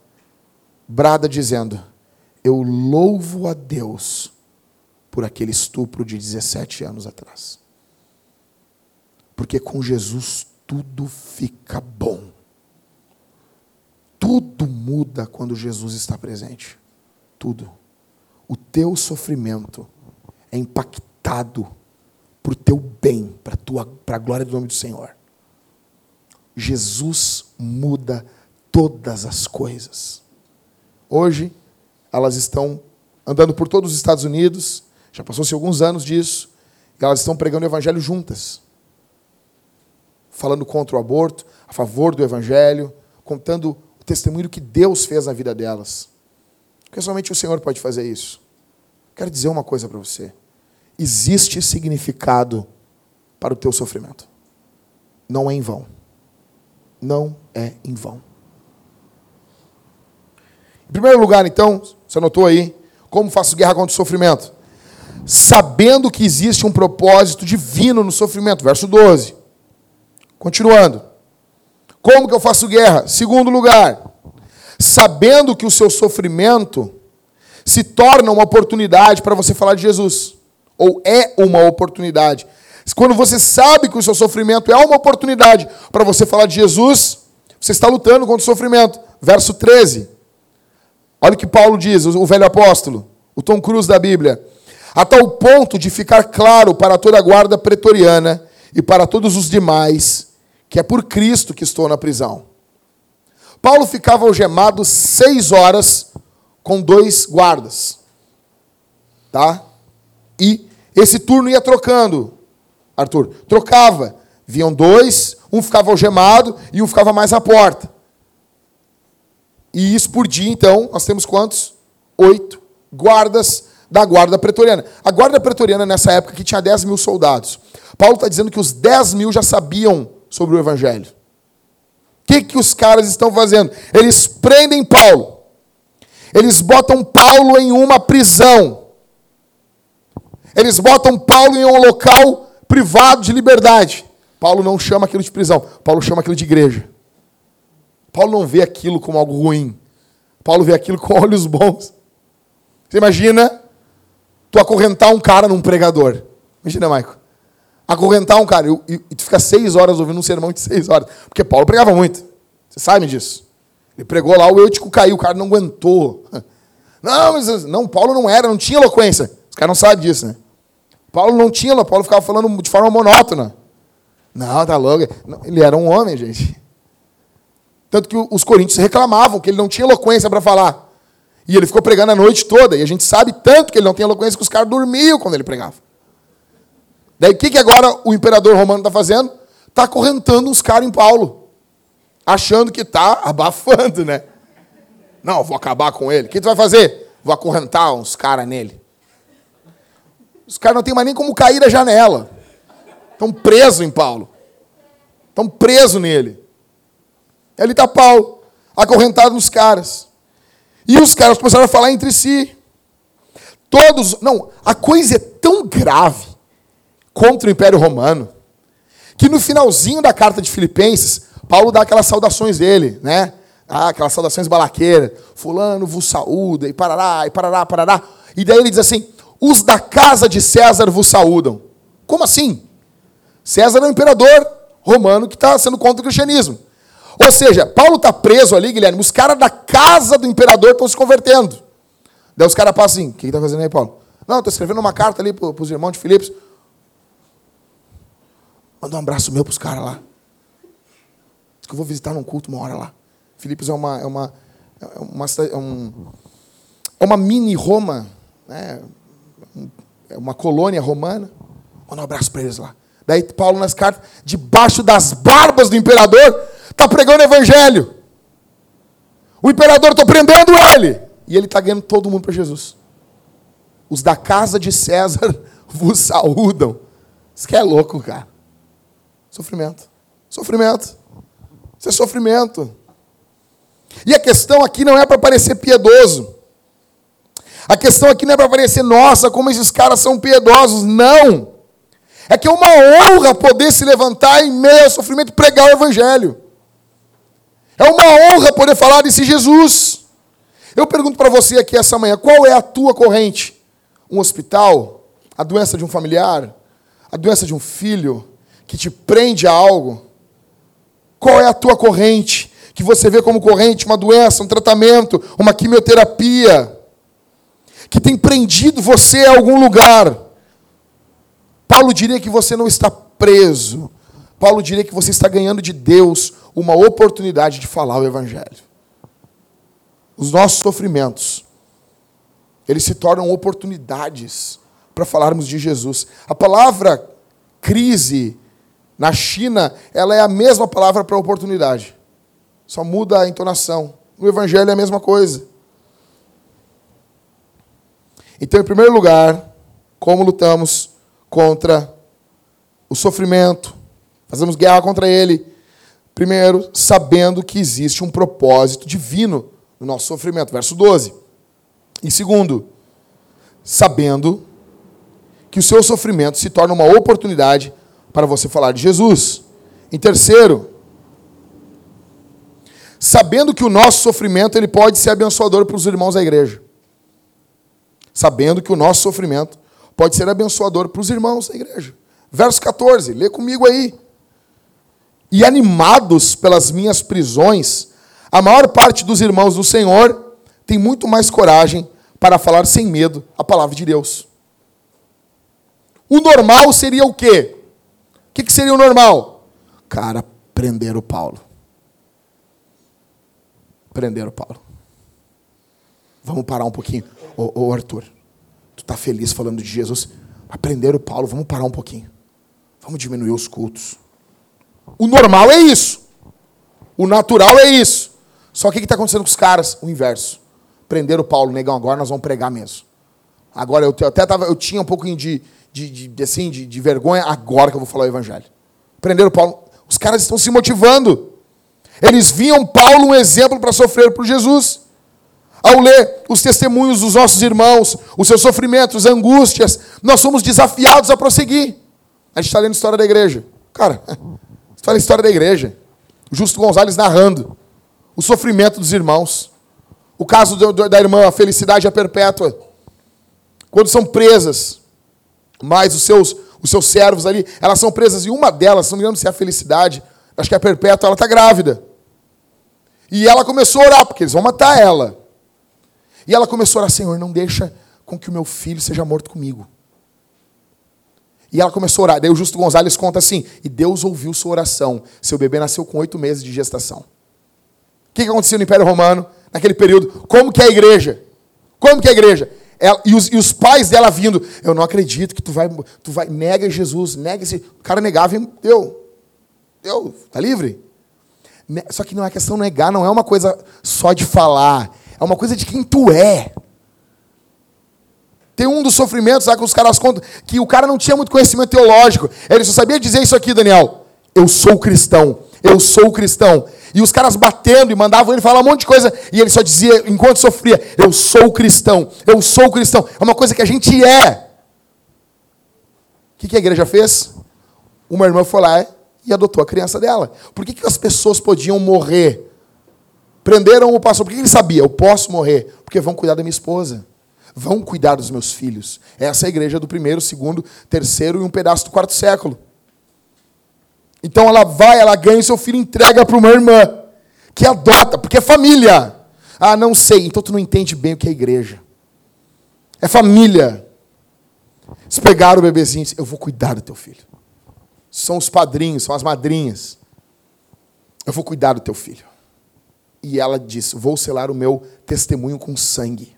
brada dizendo: Eu louvo a Deus por aquele estupro de 17 anos atrás. Porque com Jesus tudo fica bom. Tudo muda quando Jesus está presente. Tudo. O teu sofrimento é impactado o teu bem, para a glória do nome do Senhor. Jesus muda todas as coisas. Hoje, elas estão andando por todos os Estados Unidos, já passou-se alguns anos disso, e elas estão pregando o Evangelho juntas. Falando contra o aborto, a favor do Evangelho, contando o testemunho que Deus fez na vida delas. Porque somente o Senhor pode fazer isso. Quero dizer uma coisa para você. Existe significado para o teu sofrimento. Não é em vão. Não é em vão. Em primeiro lugar, então, você anotou aí, como faço guerra contra o sofrimento? Sabendo que existe um propósito divino no sofrimento. Verso 12. Continuando. Como que eu faço guerra? Segundo lugar, sabendo que o seu sofrimento se torna uma oportunidade para você falar de Jesus. Ou é uma oportunidade. Quando você sabe que o seu sofrimento é uma oportunidade para você falar de Jesus, você está lutando contra o sofrimento. Verso 13. Olha o que Paulo diz, o velho apóstolo. o Tom Cruise da Bíblia, a tal ponto de ficar claro para toda a guarda pretoriana e para todos os demais que é por Cristo que estou na prisão. Paulo ficava algemado seis horas com dois guardas, tá? E esse turno ia trocando, Arthur, trocava. Vinham dois, um ficava algemado e um ficava mais à porta. E isso por dia, então, nós temos quantos? Oito guardas da guarda pretoriana. A guarda pretoriana, nessa época, que tinha 10 mil soldados. Paulo está dizendo que os 10 mil já sabiam sobre o evangelho. O que, que os caras estão fazendo? Eles prendem Paulo. Eles botam Paulo em uma prisão. Eles botam Paulo em um local privado de liberdade. Paulo não chama aquilo de prisão, Paulo chama aquilo de igreja. Paulo não vê aquilo como algo ruim. Paulo vê aquilo com (laughs) olhos bons. Você imagina tu acorrentar um cara num pregador. Imagina, Maico. Acorrentar um cara e, tu fica seis horas ouvindo um sermão de seis horas. Porque Paulo pregava muito. Você sabe disso. Ele pregou lá, o eutico caiu, o cara não aguentou. (laughs) Não, mas não, Paulo não era, não tinha eloquência. Os caras não sabem disso, né? Paulo não tinha, Paulo ficava falando de forma monótona. Não, tá louco. Ele era um homem, gente. Tanto que os coríntios reclamavam que ele não tinha eloquência para falar. E ele ficou pregando a noite toda. E a gente sabe tanto que ele não tem eloquência que os caras dormiam quando ele pregava. Daí o que, que agora o imperador romano está fazendo? Está acorrentando uns caras em Paulo. Achando que está abafando, né? Não, vou acabar com ele. O que tu vai fazer? Vou acorrentar uns caras nele. Os caras não tem mais nem como cair da janela. Estão presos em Paulo. Estão presos nele. Ali está Paulo, acorrentado nos caras. E os caras começaram a falar entre si. Todos. Não, a coisa é tão grave contra o Império Romano que no finalzinho da carta de Filipenses, Paulo dá aquelas saudações dele, né? Ah, aquelas saudações balaqueiras. Fulano vos saúda, e parará, e parará, parará. E daí ele diz assim: os da casa de César vos saúdam. Como assim? César é o imperador romano que está sendo contra o cristianismo. Ou seja, Paulo está preso ali, Guilherme, os caras da casa do imperador estão se convertendo. Daí os caras passam assim, o que está fazendo aí, Paulo? Não, estou escrevendo uma carta ali para os irmãos de Filipos. Manda um abraço meu para os caras lá. Diz que eu vou visitar num culto uma hora lá. Filipos é uma, é uma, é uma, é um, é uma mini Roma, né? é uma colônia romana. Manda um abraço para eles lá. Daí Paulo nas cartas, debaixo das barbas do imperador, está pregando evangelho. O imperador está prendendo ele. E ele está ganhando todo mundo para Jesus. Os da casa de César (laughs) vos saúdam. Isso que é louco, cara. Sofrimento. Sofrimento. Isso é sofrimento. E a questão aqui não é para parecer piedoso. A questão aqui não é para parecer, nossa, como esses caras são piedosos. Não. É que é uma honra poder se levantar em meio ao sofrimento e pregar o Evangelho. É uma honra poder falar desse Jesus. Eu pergunto para você aqui essa manhã: qual é a tua corrente? Um hospital? A doença de um familiar? A doença de um filho? Que te prende a algo? Qual é a tua corrente? Que você vê como corrente uma doença, um tratamento, uma quimioterapia? Que tem prendido você a algum lugar? Paulo diria que você não está preso. Paulo diria que você está ganhando de Deus uma oportunidade de falar o Evangelho. Os nossos sofrimentos, eles se tornam oportunidades para falarmos de Jesus. A palavra crise na China, ela é a mesma palavra para oportunidade. Só muda a entonação. No Evangelho é a mesma coisa. Então, em primeiro lugar, como lutamos contra o sofrimento, fazemos guerra contra ele. Primeiro, sabendo que existe um propósito divino no nosso sofrimento. Verso 12. E segundo, sabendo que o seu sofrimento se torna uma oportunidade para você falar de Jesus. Em terceiro, sabendo que o nosso sofrimento ele pode ser abençoador para os irmãos da igreja. Sabendo que o nosso sofrimento pode ser abençoador para os irmãos da igreja. Verso 14, lê comigo aí. E animados pelas minhas prisões, a maior parte dos irmãos do Senhor tem muito mais coragem para falar sem medo a palavra de Deus. O normal seria o quê? O que, seria o normal? Cara, prender o Paulo. Prender o Paulo. Vamos parar um pouquinho. Ô, ô Arthur, tu tá feliz falando de Jesus? Prender o Paulo, vamos parar um pouquinho. Vamos diminuir os cultos. O normal é isso. O natural é isso. Só que o que está acontecendo com os caras? O inverso. Prender o Paulo, negão, agora nós vamos pregar mesmo. Agora eu, até tava, eu tinha um pouquinho de, de, de assim, de, de, vergonha, agora que eu vou falar o evangelho. Prender o Paulo. Os caras estão se motivando. Eles viam Paulo um exemplo para sofrer por Jesus. Ao ler os testemunhos dos nossos irmãos, os seus sofrimentos, angústias, nós somos desafiados a prosseguir. A gente está lendo a história da igreja. Cara, (laughs) fala a história da igreja. O Justo Gonzalez narrando o sofrimento dos irmãos. O caso da irmã, a felicidade é perpétua. Quando são presas, mas os seus, os seus servos ali, elas são presas, e uma delas, não me lembro se é a felicidade, acho que é a perpétua, ela está grávida. E ela começou a orar, porque eles vão matar ela. E ela começou a orar, Senhor, não deixa com que o meu filho seja morto comigo. E ela começou a orar. Daí o Justo Gonzalez conta assim: e Deus ouviu sua oração. Seu bebê nasceu com oito meses de gestação. O que, aconteceu no Império Romano, naquele período? Como que é a igreja? Como que é a igreja? Ela, e, os, e, os, pais dela vindo, eu não acredito que tu vai, tu vai, nega Jesus, nega esse. O cara negava e deu. Deu, tá livre? Só que não é questão negar, não é uma coisa só de falar, é uma coisa de quem tu é. Tem um dos sofrimentos lá que os caras contam que o cara não tinha muito conhecimento teológico. Ele só sabia dizer isso aqui, Daniel. Eu sou cristão. Eu sou cristão. E os caras batendo e mandavam ele falar um monte de coisa. E ele só dizia, enquanto sofria, eu sou cristão. Eu sou cristão. É uma coisa que a gente é. O que a igreja fez? Uma irmã foi lá e adotou a criança dela. Por que, que as pessoas podiam morrer? Prenderam o pastor. Por que ele sabia? Eu posso morrer. Porque vão cuidar da minha esposa vão cuidar dos meus filhos. Essa é a igreja do primeiro, segundo, terceiro e um pedaço do quarto século. Então ela vai, ela ganha o seu filho, entrega para uma irmã, que adota, porque é família. Ah, não sei, então tu não entende bem o que é igreja. É família. Eles pegaram o bebezinho e eu vou cuidar do teu filho. São os padrinhos, são as madrinhas. Eu vou cuidar do teu filho. E ela disse, vou selar o meu testemunho com sangue.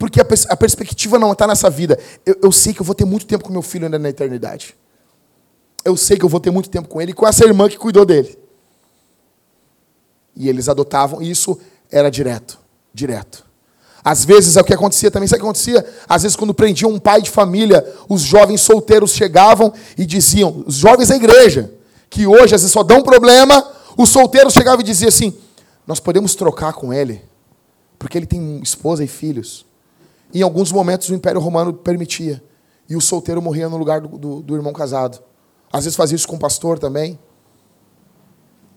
Porque a, pers a perspectiva não está nessa vida. Eu, eu, sei que eu vou ter muito tempo com meu filho ainda na eternidade. Eu sei que eu vou ter muito tempo com ele e com essa irmã que cuidou dele. E eles adotavam, e isso era direto. Direto. Às vezes é o que acontecia também. Sabe o que acontecia? Às vezes, quando prendiam um pai de família, os jovens solteiros chegavam e diziam, os jovens da igreja, que hoje às vezes só dão problema, os solteiros chegavam e diziam assim: Nós podemos trocar com ele, porque ele tem esposa e filhos. Em alguns momentos o Império Romano permitia. E o solteiro morria no lugar do, do, do irmão casado. Às vezes fazia isso com o pastor também.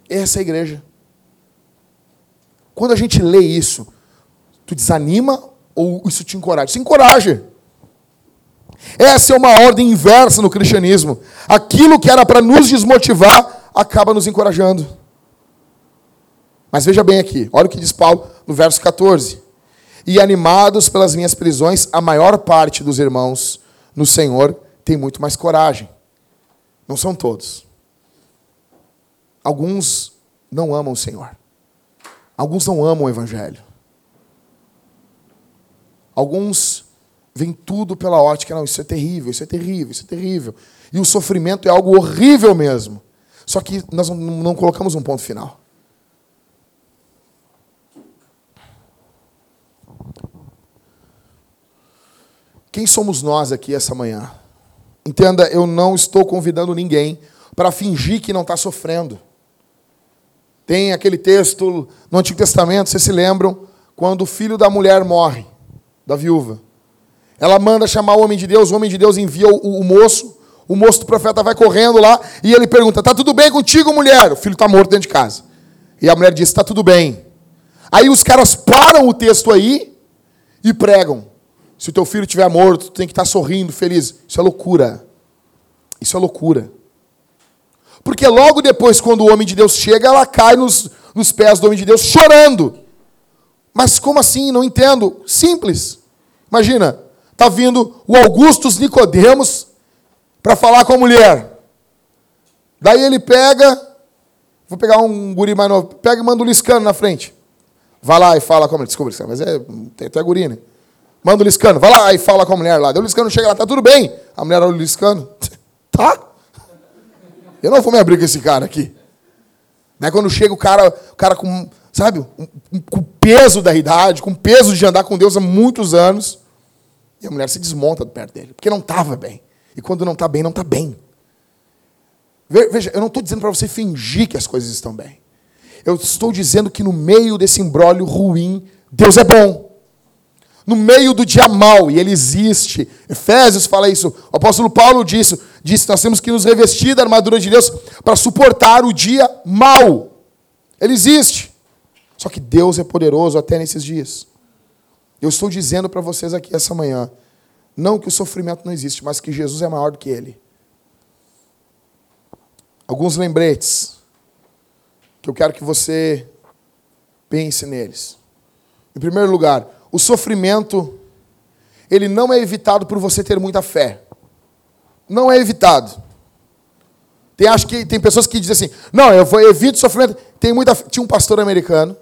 Essa é a igreja. Quando a gente lê isso, tu desanima ou isso te encoraja? Isso encoraja. Essa é uma ordem inversa no cristianismo. Aquilo que era para nos desmotivar acaba nos encorajando. Mas veja bem aqui, olha o que diz Paulo no verso 14. E animados pelas minhas prisões, a maior parte dos irmãos no Senhor tem muito mais coragem. Não são todos. Alguns não amam o Senhor. Alguns não amam o Evangelho. Alguns veem tudo pela ótica, não, isso é terrível, isso é terrível, isso é terrível. E o sofrimento é algo horrível mesmo. Só que nós não colocamos um ponto final. Quem somos nós aqui essa manhã? Entenda, eu não estou convidando ninguém para fingir que não está sofrendo. Tem aquele texto no Antigo Testamento, vocês se lembram, quando o filho da mulher morre, da viúva. Ela manda chamar o homem de Deus, o homem de Deus envia o, o moço, o moço do profeta vai correndo lá e ele pergunta: Está tudo bem contigo, mulher? O filho está morto dentro de casa. E a mulher diz: Está tudo bem. Aí os caras param o texto aí e pregam. Se o teu filho estiver morto, tu tem que estar sorrindo, feliz. Isso é loucura. Isso é loucura. Porque logo depois, quando o homem de Deus chega, ela cai nos, nos pés do homem de Deus chorando. Mas como assim? Não entendo. Simples. Imagina, tá vindo o Augustus Nicodemos para falar com a mulher. Daí ele pega, vou pegar um guri mais novo, pega e manda o Liscano na frente. Vai lá e fala com a mulher. Desculpa, mas é, tem até guri, né? Manda o Liscano, vai lá e fala com a mulher lá. Daí o Liscano chega lá, tá tudo bem. A mulher olha o Liscano, (laughs) tá? Eu não vou me abrir com esse cara aqui. Né? Quando chega o cara, o cara com, sabe, um, com peso da idade, com peso de andar com Deus há muitos anos, e a mulher se desmonta perto dele, porque não estava bem. E quando não está bem, não está bem. Veja, eu não estou dizendo para você fingir que as coisas estão bem. Eu estou dizendo que no meio desse embrólio ruim, Deus é bom. No meio do dia mal, e ele existe. Efésios fala isso. O apóstolo Paulo disse, disse nós temos que nos revestir da armadura de Deus para suportar o dia mal. Ele existe. Só que Deus é poderoso até nesses dias. Eu estou dizendo para vocês aqui essa manhã, não que o sofrimento não existe, mas que Jesus é maior do que ele. Alguns lembretes que eu quero que você pense neles. Em primeiro lugar, o sofrimento ele não é evitado por você ter muita fé. Não é evitado. Tem, acho que, tem pessoas que dizem assim, não, eu vou, evito sofrimento. Tem muita, tinha um pastor americano,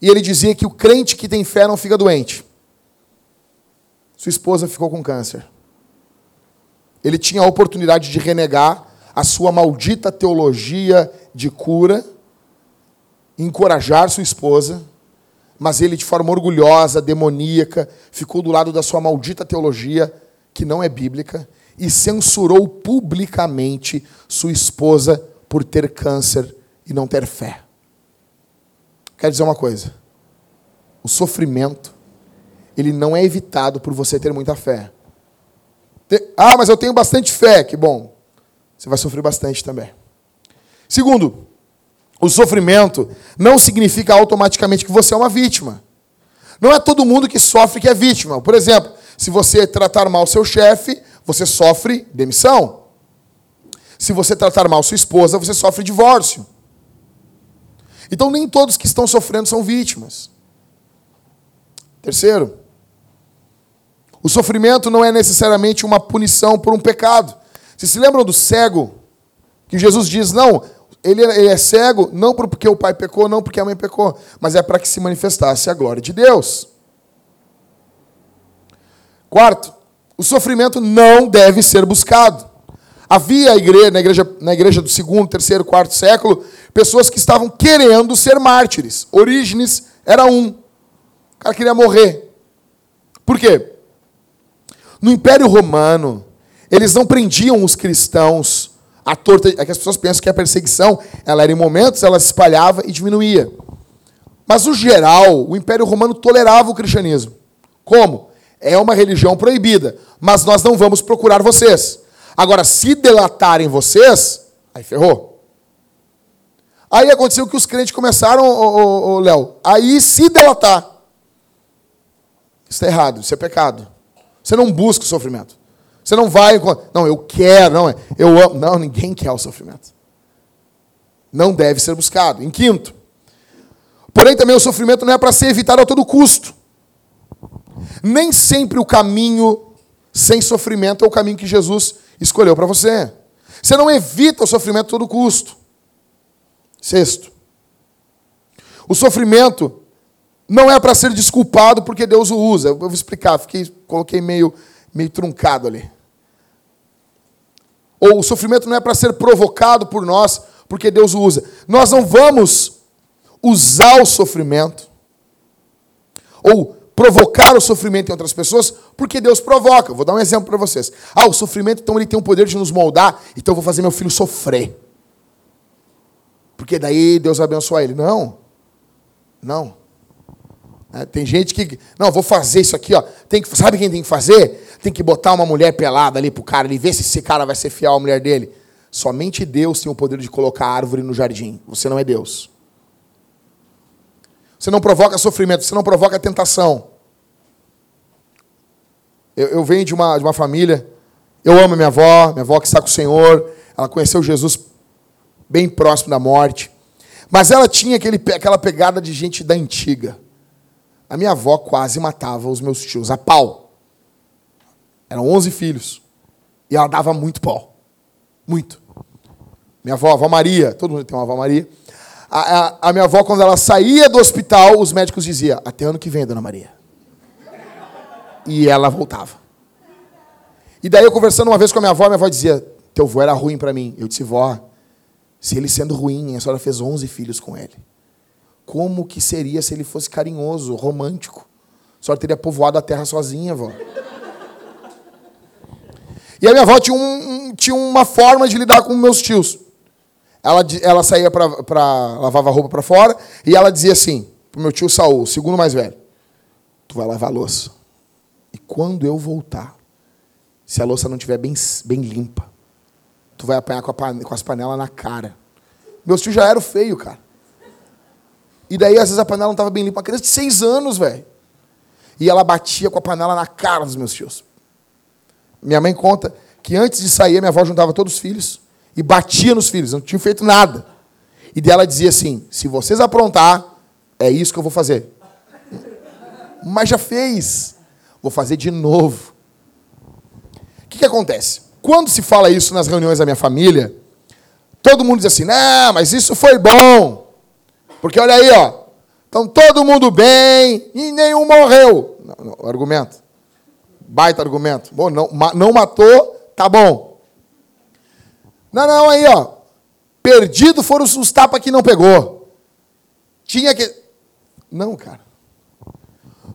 e ele dizia que o crente que tem fé não fica doente. Sua esposa ficou com câncer. Ele tinha a oportunidade de renegar a sua maldita teologia de cura, encorajar sua esposa, mas ele, de forma orgulhosa, demoníaca, ficou do lado da sua maldita teologia, que não é bíblica, e censurou publicamente sua esposa por ter câncer e não ter fé. Quero dizer uma coisa: o sofrimento, ele não é evitado por você ter muita fé. Ah, mas eu tenho bastante fé, que bom você vai sofrer bastante também. Segundo, o sofrimento não significa automaticamente que você é uma vítima. Não é todo mundo que sofre que é vítima. Por exemplo, se você tratar mal seu chefe, você sofre demissão. Se você tratar mal sua esposa, você sofre divórcio. Então, nem todos que estão sofrendo são vítimas. Terceiro, o sofrimento não é necessariamente uma punição por um pecado. Vocês se lembram do cego? Que Jesus diz: não, ele, ele é cego não porque o pai pecou, não porque a mãe pecou, mas é para que se manifestasse a glória de Deus. Quarto, o sofrimento não deve ser buscado. Havia igreja, na, igreja, na igreja do segundo, terceiro, quarto século, pessoas que estavam querendo ser mártires. Orígenes era um. O cara queria morrer. Por quê? No Império Romano, eles não prendiam os cristãos à torta. É que as pessoas pensam que a perseguição, ela era em momentos, ela se espalhava e diminuía. Mas, no geral, o Império Romano tolerava o cristianismo. Como? É uma religião proibida, mas nós não vamos procurar vocês. Agora, se delatarem vocês, aí ferrou. Aí aconteceu que os crentes começaram, Léo, aí se delatar. Isso está errado, isso é pecado. Você não busca o sofrimento. Você não vai. Não, eu quero, não, eu amo. Não, ninguém quer o sofrimento. Não deve ser buscado. Em quinto, porém também o sofrimento não é para ser evitado a todo custo. Nem sempre o caminho sem sofrimento é o caminho que Jesus escolheu para você. Você não evita o sofrimento a todo custo. Sexto, o sofrimento não é para ser desculpado porque Deus o usa. Eu vou explicar, fiquei, coloquei meio meio truncado ali. Ou o sofrimento não é para ser provocado por nós, porque Deus o usa. Nós não vamos usar o sofrimento ou provocar o sofrimento em outras pessoas, porque Deus provoca. Vou dar um exemplo para vocês. Ah, o sofrimento, então, ele tem o poder de nos moldar, então eu vou fazer meu filho sofrer. Porque daí Deus vai abençoar ele. Não. Não. É, tem gente que, não, vou fazer isso aqui, ó. Tem que, sabe quem tem que fazer? Tem que botar uma mulher pelada ali pro cara, e ver se esse cara vai ser fiel à mulher dele. Somente Deus tem o poder de colocar árvore no jardim. Você não é Deus. Você não provoca sofrimento, você não provoca tentação. Eu, eu venho de uma, de uma família, eu amo minha avó, minha avó que está com o Senhor, ela conheceu Jesus bem próximo da morte. Mas ela tinha aquele, aquela pegada de gente da antiga A minha avó quase matava os meus tios a pau. Eram 11 filhos. E ela dava muito pau. Muito. Minha avó, a avó Maria, todo mundo tem uma avó Maria. A, a, a minha avó, quando ela saía do hospital, os médicos diziam: Até ano que vem, dona Maria. E ela voltava. E daí eu conversando uma vez com a minha avó, minha avó dizia: Teu avô era ruim para mim. Eu disse: Vó, se ele sendo ruim, a senhora fez 11 filhos com ele. Como que seria se ele fosse carinhoso, romântico? A senhora teria povoado a terra sozinha, vó. E a minha avó tinha, um, tinha uma forma de lidar com meus tios. Ela, ela saía para lavava a roupa para fora e ela dizia assim pro meu tio Saul, o segundo mais velho: Tu vai lavar a louça. E quando eu voltar, se a louça não estiver bem, bem limpa, tu vai apanhar com, a, com as panelas na cara. Meus tios já eram feio, cara. E daí, às vezes, a panela não estava bem limpa. Uma criança de seis anos, velho. E ela batia com a panela na cara dos meus tios. Minha mãe conta que antes de sair, minha avó juntava todos os filhos e batia nos filhos, não tinham feito nada. E dela dizia assim: se vocês aprontar, é isso que eu vou fazer. Mas já fez. Vou fazer de novo. O que, que acontece? Quando se fala isso nas reuniões da minha família, todo mundo diz assim: não, mas isso foi bom. Porque olha aí, ó. Então todo mundo bem e nenhum morreu. Não, não, argumento. Baita argumento. Bom, não, não matou, tá bom. Não, não, aí, ó. Perdido foram os, os tapas que não pegou. Tinha que. Não, cara.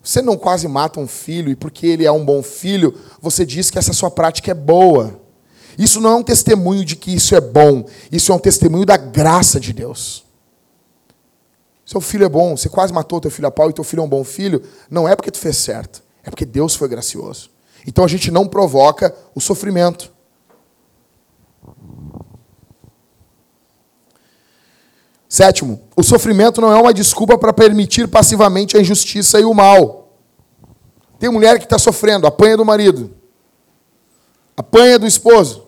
Você não quase mata um filho e porque ele é um bom filho, você diz que essa sua prática é boa. Isso não é um testemunho de que isso é bom. Isso é um testemunho da graça de Deus. Seu filho é bom, você quase matou teu filho a pau e teu filho é um bom filho, não é porque tu fez certo. É porque Deus foi gracioso. Então a gente não provoca o sofrimento. Sétimo, o sofrimento não é uma desculpa para permitir passivamente a injustiça e o mal. Tem mulher que está sofrendo, apanha do marido, apanha do esposo,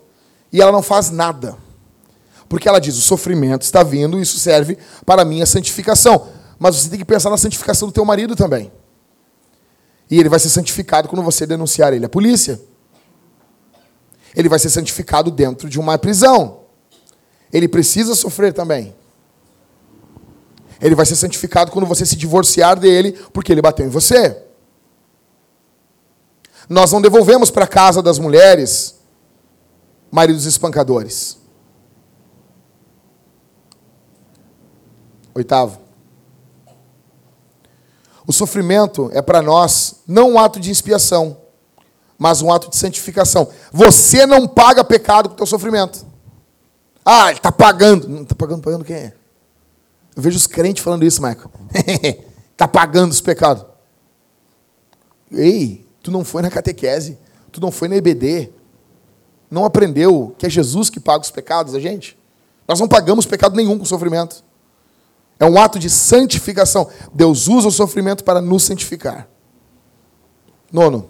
e ela não faz nada. Porque ela diz: o sofrimento está vindo, isso serve para a minha santificação. Mas você tem que pensar na santificação do teu marido também. E ele vai ser santificado quando você denunciar ele à polícia. Ele vai ser santificado dentro de uma prisão. Ele precisa sofrer também. Ele vai ser santificado quando você se divorciar dele, porque ele bateu em você. Nós não devolvemos para a casa das mulheres maridos espancadores. Oitavo. O sofrimento é para nós não um ato de expiação, mas um ato de santificação. Você não paga pecado com o teu sofrimento. Ah, ele está pagando. Não está pagando, pagando quem? Eu vejo os crentes falando isso, Michael. Está (laughs) pagando os pecados. Ei, tu não foi na catequese, tu não foi na EBD, não aprendeu que é Jesus que paga os pecados da gente? Nós não pagamos pecado nenhum com sofrimento. É um ato de santificação. Deus usa o sofrimento para nos santificar. Nono,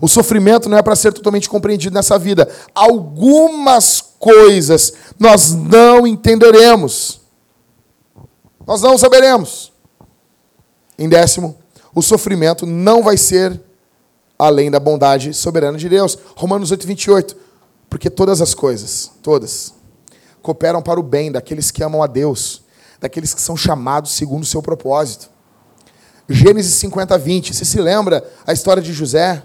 o sofrimento não é para ser totalmente compreendido nessa vida. Algumas coisas nós não entenderemos. Nós não saberemos. Em décimo, o sofrimento não vai ser além da bondade soberana de Deus. Romanos 8, 28. Porque todas as coisas, todas, cooperam para o bem daqueles que amam a Deus daqueles que são chamados segundo o seu propósito. Gênesis 50, 20. Você se lembra a história de José?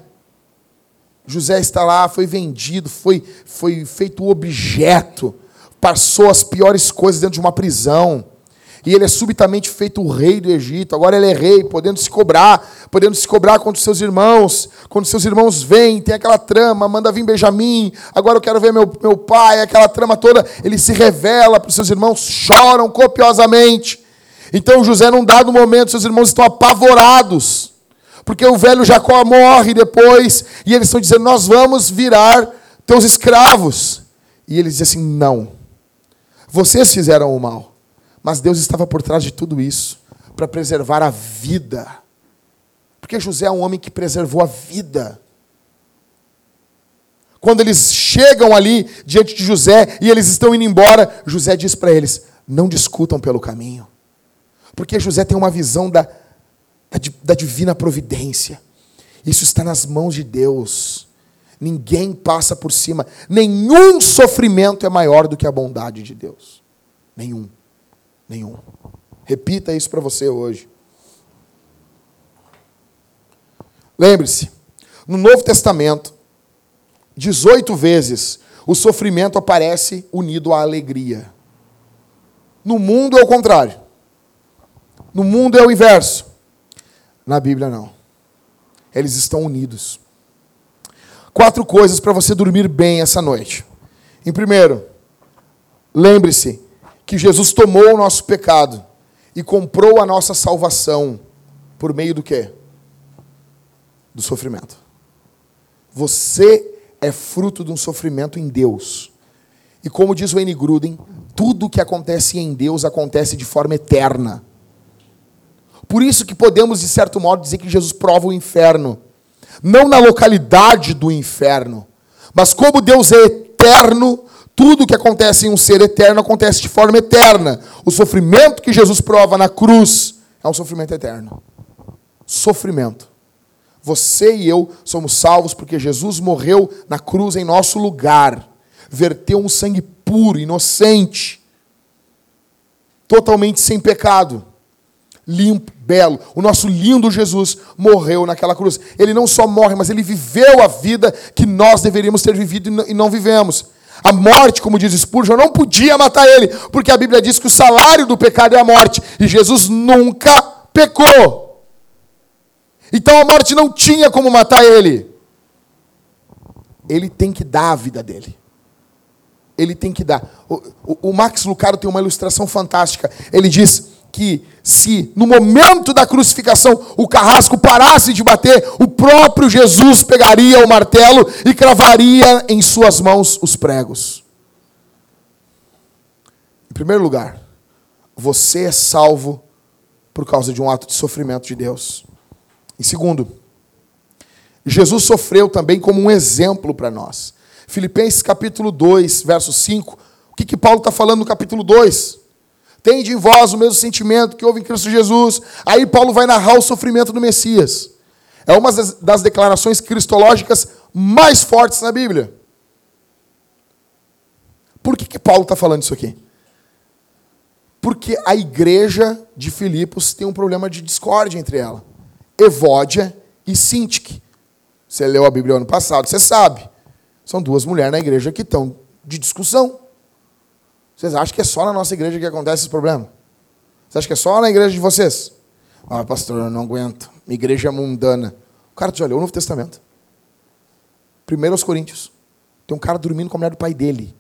José está lá, foi vendido, foi, foi feito objeto, passou as piores coisas dentro de uma prisão e ele é subitamente feito o rei do Egito. Agora ele é rei, podendo se cobrar, podendo se cobrar contra os seus irmãos. Quando seus irmãos vêm, tem aquela trama, manda vir Benjamim, agora eu quero ver meu, meu pai, aquela trama toda. Ele se revela para os seus irmãos, choram copiosamente. Então José, num dado momento, seus irmãos estão apavorados, porque o velho Jacó morre depois, e eles estão dizendo: Nós vamos virar teus escravos. E ele diz assim: Não, vocês fizeram o mal. Mas Deus estava por trás de tudo isso para preservar a vida. Porque José é um homem que preservou a vida. Quando eles chegam ali diante de José e eles estão indo embora, José diz para eles: não discutam pelo caminho. Porque José tem uma visão da, da, da divina providência. Isso está nas mãos de Deus. Ninguém passa por cima. Nenhum sofrimento é maior do que a bondade de Deus. Nenhum. Nenhum. Repita isso para você hoje. Lembre-se, no Novo Testamento, 18 vezes o sofrimento aparece unido à alegria. No mundo é o contrário. No mundo é o inverso. Na Bíblia não. Eles estão unidos. Quatro coisas para você dormir bem essa noite. Em primeiro, lembre-se que Jesus tomou o nosso pecado e comprou a nossa salvação por meio do quê? Do sofrimento. Você é fruto de um sofrimento em Deus. E como diz N. Gruden, tudo que acontece em Deus acontece de forma eterna. Por isso que podemos, de certo modo, dizer que Jesus prova o inferno. Não na localidade do inferno, mas como Deus é eterno, tudo que acontece em um ser eterno acontece de forma eterna. O sofrimento que Jesus prova na cruz é um sofrimento eterno. Sofrimento. Você e eu somos salvos porque Jesus morreu na cruz em nosso lugar. Verteu um sangue puro, inocente, totalmente sem pecado, limpo, belo. O nosso lindo Jesus morreu naquela cruz. Ele não só morre, mas ele viveu a vida que nós deveríamos ter vivido e não- vivemos. A morte, como diz Spurgeon, não podia matar ele, porque a Bíblia diz que o salário do pecado é a morte, e Jesus nunca pecou. Então a morte não tinha como matar ele. Ele tem que dar a vida dele. Ele tem que dar. O, o- o Max Lucado tem uma ilustração fantástica. Ele diz que se no momento da crucificação o carrasco parasse de bater, o próprio Jesus pegaria o martelo e cravaria em suas mãos os pregos. Em primeiro lugar, você é salvo por causa de um ato de sofrimento de Deus. Em segundo, Jesus sofreu também como um exemplo para nós. Filipenses capítulo 2, verso 5. O que, que Paulo está falando no capítulo 2? Tende em vós o mesmo sentimento que houve em Cristo Jesus. Aí Paulo vai narrar o sofrimento do Messias. É uma das- declarações cristológicas mais fortes na Bíblia. Por que, que Paulo está falando isso aqui? Porque a igreja de Filipos tem um problema de discórdia entre ela. Evódia e Sintique. Você leu a Bíblia ano passado, você sabe. São duas mulheres na igreja que estão de discussão. Vocês acham que é só na nossa igreja que acontece esse problema? Você acha que é só na igreja de vocês? Ah, pastor, eu não aguento. Igreja mundana. O cara já leu o Novo Testamento. Primeiro aos Coríntios. Tem um cara dormindo com a mulher do pai dele.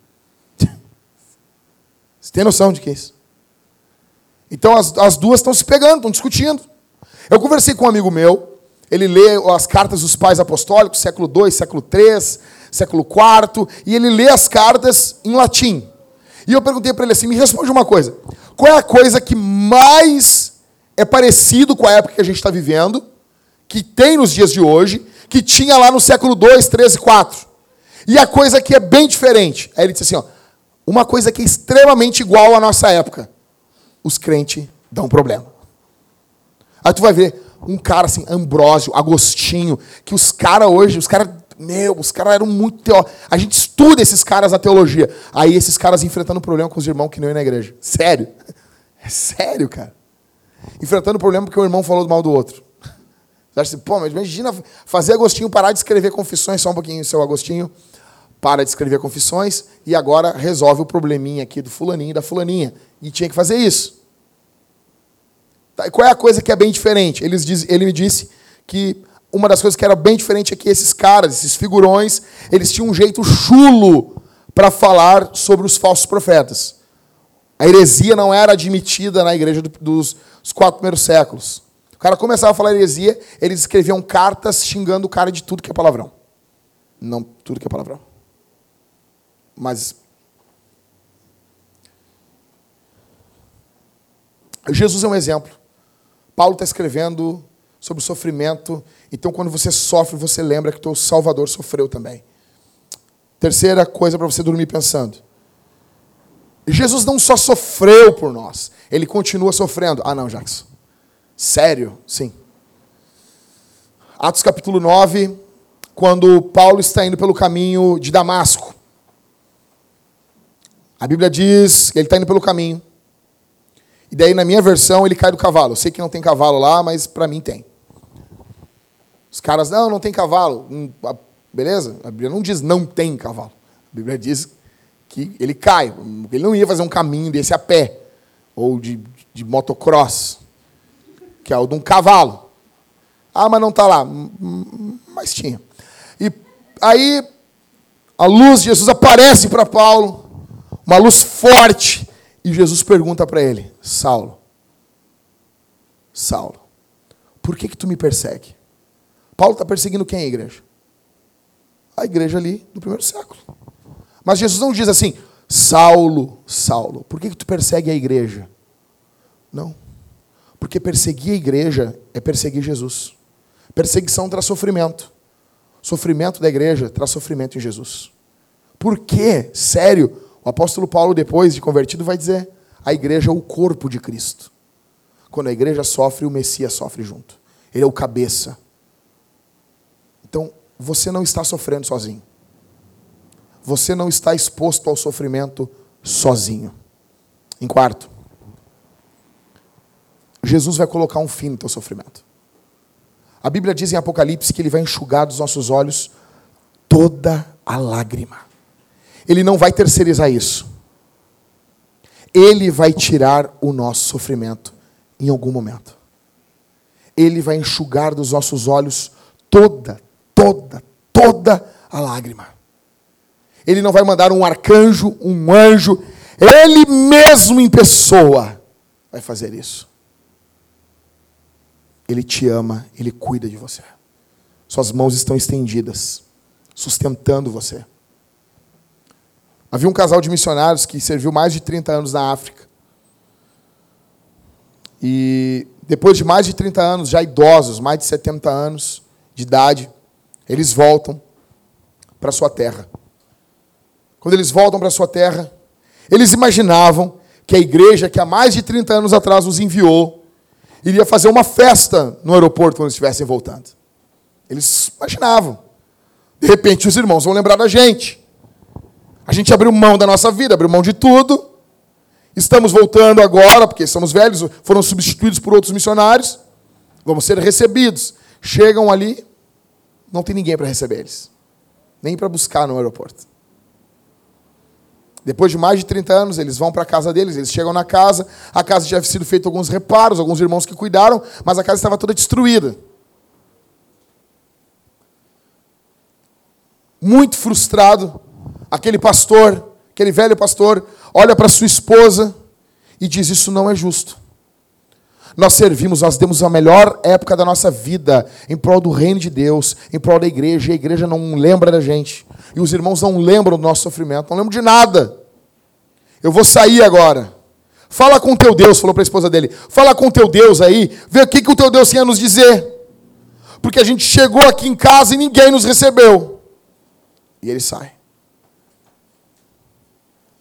(laughs) Você tem noção de que é isso? Então as, as duas estão se pegando, estão discutindo. Eu conversei com um amigo meu, ele lê as cartas dos pais apostólicos, século II, século III, século IV, e ele lê as cartas em latim. E eu perguntei para ele assim: me responde uma coisa. Qual é a coisa que mais é parecido com a época que a gente está vivendo, que tem nos dias de hoje, que tinha lá no século II, III e IV? E a coisa que é bem diferente. Aí ele disse assim: ó, uma coisa que é extremamente igual à nossa época. Os crentes dão problema. Aí tu vai ver um cara assim, Ambrósio, Agostinho, que os caras hoje, os caras, meu, os caras eram muito teó. A gente estuda esses caras na teologia. Aí esses caras enfrentando problema com os irmãos que não iam na igreja. Sério. É sério, cara. Enfrentando problema porque o irmão falou mal do outro. Você acha assim, pô, mas imagina fazer Agostinho parar de escrever confissões, só um pouquinho, seu Agostinho. Para de escrever confissões e agora resolve o probleminha aqui do fulaninho e da fulaninha. E tinha que fazer isso. Tá, e qual é a coisa que é bem diferente? Ele me disse que uma das coisas que era bem diferente é que esses caras, esses figurões, eles tinham um jeito chulo para falar sobre os falsos profetas. A heresia não era admitida na igreja do- dos, dos quatro primeiros séculos. O cara começava a falar heresia, eles escreviam cartas xingando o cara de tudo que é palavrão. Não tudo que é palavrão. Mas Jesus é um exemplo. Paulo está escrevendo sobre o sofrimento. Então, quando você sofre, você lembra que o teu Salvador sofreu também. Terceira coisa para você dormir pensando. Jesus não só sofreu por nós, ele continua sofrendo. Ah, não, Jackson. Sério? Sim. Atos capítulo 9, quando Paulo está indo pelo caminho de Damasco. A Bíblia diz que ele está indo pelo caminho. E daí, na minha versão, ele cai do cavalo. Eu sei que não tem cavalo lá, mas para mim tem. Os caras, não, não tem cavalo. Hum, a- Beleza? A Bíblia não diz não tem cavalo. A Bíblia diz que ele cai. Ele não ia fazer um caminho desse a pé. Ou de, de motocross. Que é o de um cavalo. Ah, mas não está lá. Hum, hum, Mas tinha. E aí, a luz de Jesus aparece para Paulo. Uma luz forte. E Jesus pergunta para ele: Saulo, Saulo, por que, que tu me persegue? Paulo está perseguindo quem, a igreja? A igreja ali do primeiro século. Mas Jesus não diz assim, Saulo, Saulo, por que, que tu persegue a igreja? Não. Porque perseguir a igreja é perseguir Jesus. Perseguição traz sofrimento. Sofrimento da igreja traz sofrimento em Jesus. Por quê? Sério, o apóstolo Paulo, depois de convertido, vai dizer: a igreja é o corpo de Cristo. Quando a igreja sofre, o Messias sofre junto. Ele é o cabeça. Então, você não está sofrendo sozinho. Você não está exposto ao sofrimento sozinho. Em quarto, Jesus vai colocar um fim no teu sofrimento. A Bíblia diz em Apocalipse que ele vai enxugar dos nossos olhos toda a lágrima. Ele não vai terceirizar isso. Ele vai tirar o nosso sofrimento em algum momento. Ele vai enxugar dos nossos olhos toda, toda, toda a lágrima. Ele não vai mandar um arcanjo, um anjo, ele mesmo em pessoa vai fazer isso. Ele te ama, ele cuida de você. Suas mãos estão estendidas, sustentando você. Havia um casal de missionários que serviu mais de 30 anos na África. E depois de mais de 30 anos, já idosos, mais de 70 anos de idade, eles voltam para sua terra. Quando eles voltam para sua terra, eles imaginavam que a igreja que há mais de 30 anos atrás os enviou iria fazer uma festa no aeroporto quando estivessem voltando. Eles imaginavam. De repente, os irmãos vão lembrar da gente. A gente abriu mão da nossa vida, abriu mão de tudo. Estamos voltando agora, porque somos velhos, foram substituídos por outros missionários. Vamos ser recebidos. Chegam ali, não tem ninguém para receber eles. Nem para buscar no aeroporto. Depois de mais de 30 anos, eles vão para a casa deles, eles chegam na casa, a casa já havia sido feito alguns reparos, alguns irmãos que cuidaram, mas a casa estava toda destruída. Muito frustrado, aquele pastor, aquele velho pastor, olha para sua esposa e diz: Isso não é justo. Nós servimos, nós demos a melhor época da nossa vida em prol do reino de Deus, em prol da igreja, e a igreja não lembra da gente. E os irmãos não lembram do nosso sofrimento, não lembram de nada. Eu vou sair agora. Fala com o teu Deus, falou para a esposa dele. Fala com o teu Deus aí, vê o que, que o teu Deus tem a nos dizer. Porque a gente chegou aqui em casa e ninguém nos recebeu. E ele sai.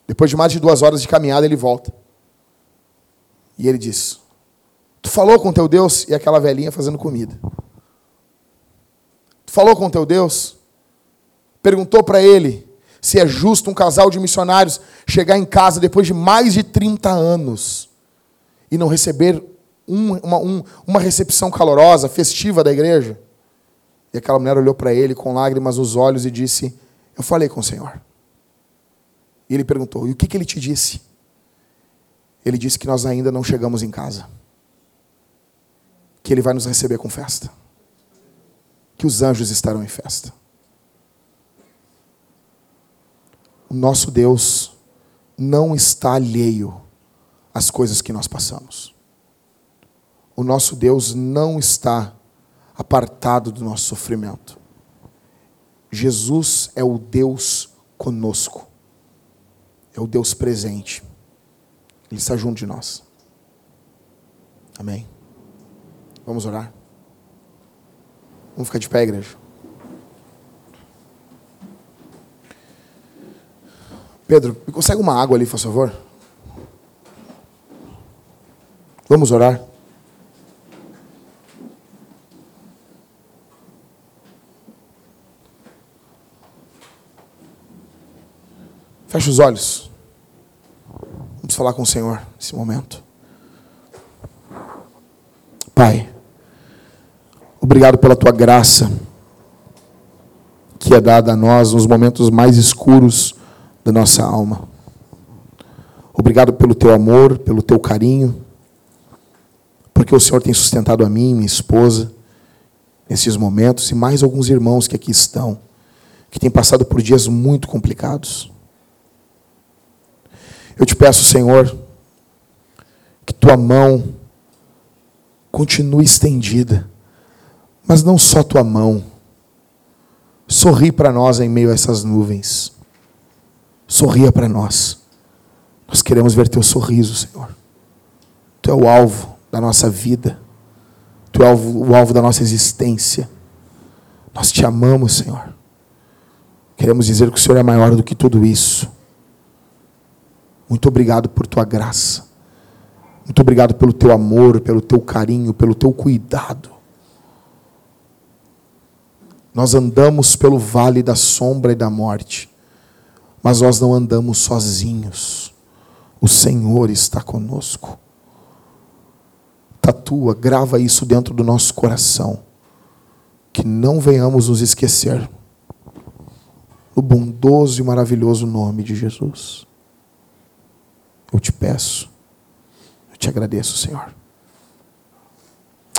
Depois de mais de duas horas de caminhada, ele volta. E ele diz: Tu falou com teu Deus? E aquela velhinha fazendo comida. Tu falou com teu Deus? Perguntou para ele se é justo um casal de missionários chegar em casa depois de mais de 30 anos e não receber um, uma, um, uma recepção calorosa, festiva da igreja. E aquela mulher olhou para ele com lágrimas nos olhos e disse: Eu falei com o Senhor. E ele perguntou: E o que, que ele te disse? Ele disse que nós ainda não chegamos em casa. Que ele vai nos receber com festa. Que os anjos estarão em festa. O nosso Deus não está alheio às coisas que nós passamos. O nosso Deus não está apartado do nosso sofrimento. Jesus é o Deus conosco. É o Deus presente. Ele está junto de nós. Amém. Vamos orar? Vamos ficar de pé, igreja. Pedro, me consegue uma água ali, por favor? Vamos orar. Feche os olhos. Vamos falar com o Senhor nesse momento. Pai obrigado pela tua graça que é dada a nós nos momentos mais escuros da nossa alma. Obrigado pelo teu amor, pelo teu carinho, porque o Senhor tem sustentado a mim, minha esposa, nesses momentos e mais alguns irmãos que aqui estão, que têm passado por dias muito complicados. Eu te peço, Senhor, que tua mão continue estendida, mas não só tua mão. Sorri para nós em meio a essas nuvens. Sorria para nós. Nós queremos ver teu sorriso, Senhor. Tu é o alvo da nossa vida. Tu é o alvo, o alvo da nossa existência. Nós te amamos, Senhor. Queremos dizer que o Senhor é maior do que tudo isso. Muito obrigado por tua graça. Muito obrigado pelo teu amor, pelo teu carinho, pelo teu cuidado. Nós andamos pelo vale da sombra e da morte, mas nós não andamos sozinhos. O Senhor está conosco. Tatua, grava isso dentro do nosso coração. Que não venhamos nos esquecer. No bondoso e maravilhoso nome de Jesus. Eu te peço, eu te agradeço, Senhor.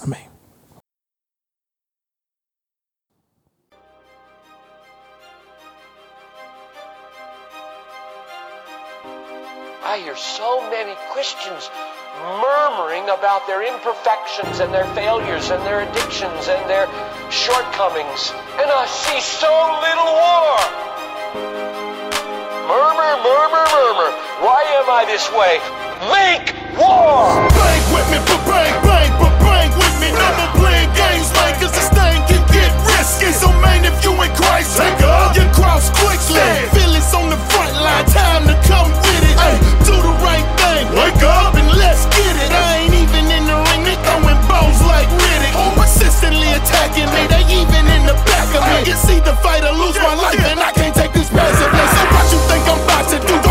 Amém. I hear so many Christians murmuring about their imperfections and their failures and their addictions and their shortcomings. And I see so little war. Murmur, murmur, murmur. Why am I this way? Make war! Bang with me, but bang, bang, but bang with me. No more playing games, man, cause this thing can get risky. So, man, if you in Christ, take up your cross quickly. Feel it's on the front line, time to come with wake up and let's get it. I ain't even in the ring, they throwing bows like Riddick. Oh, Persistently attacking me, they even in the back of me. It's either fight or lose my life, and I can't take this passively. So, what you think I'm about to do?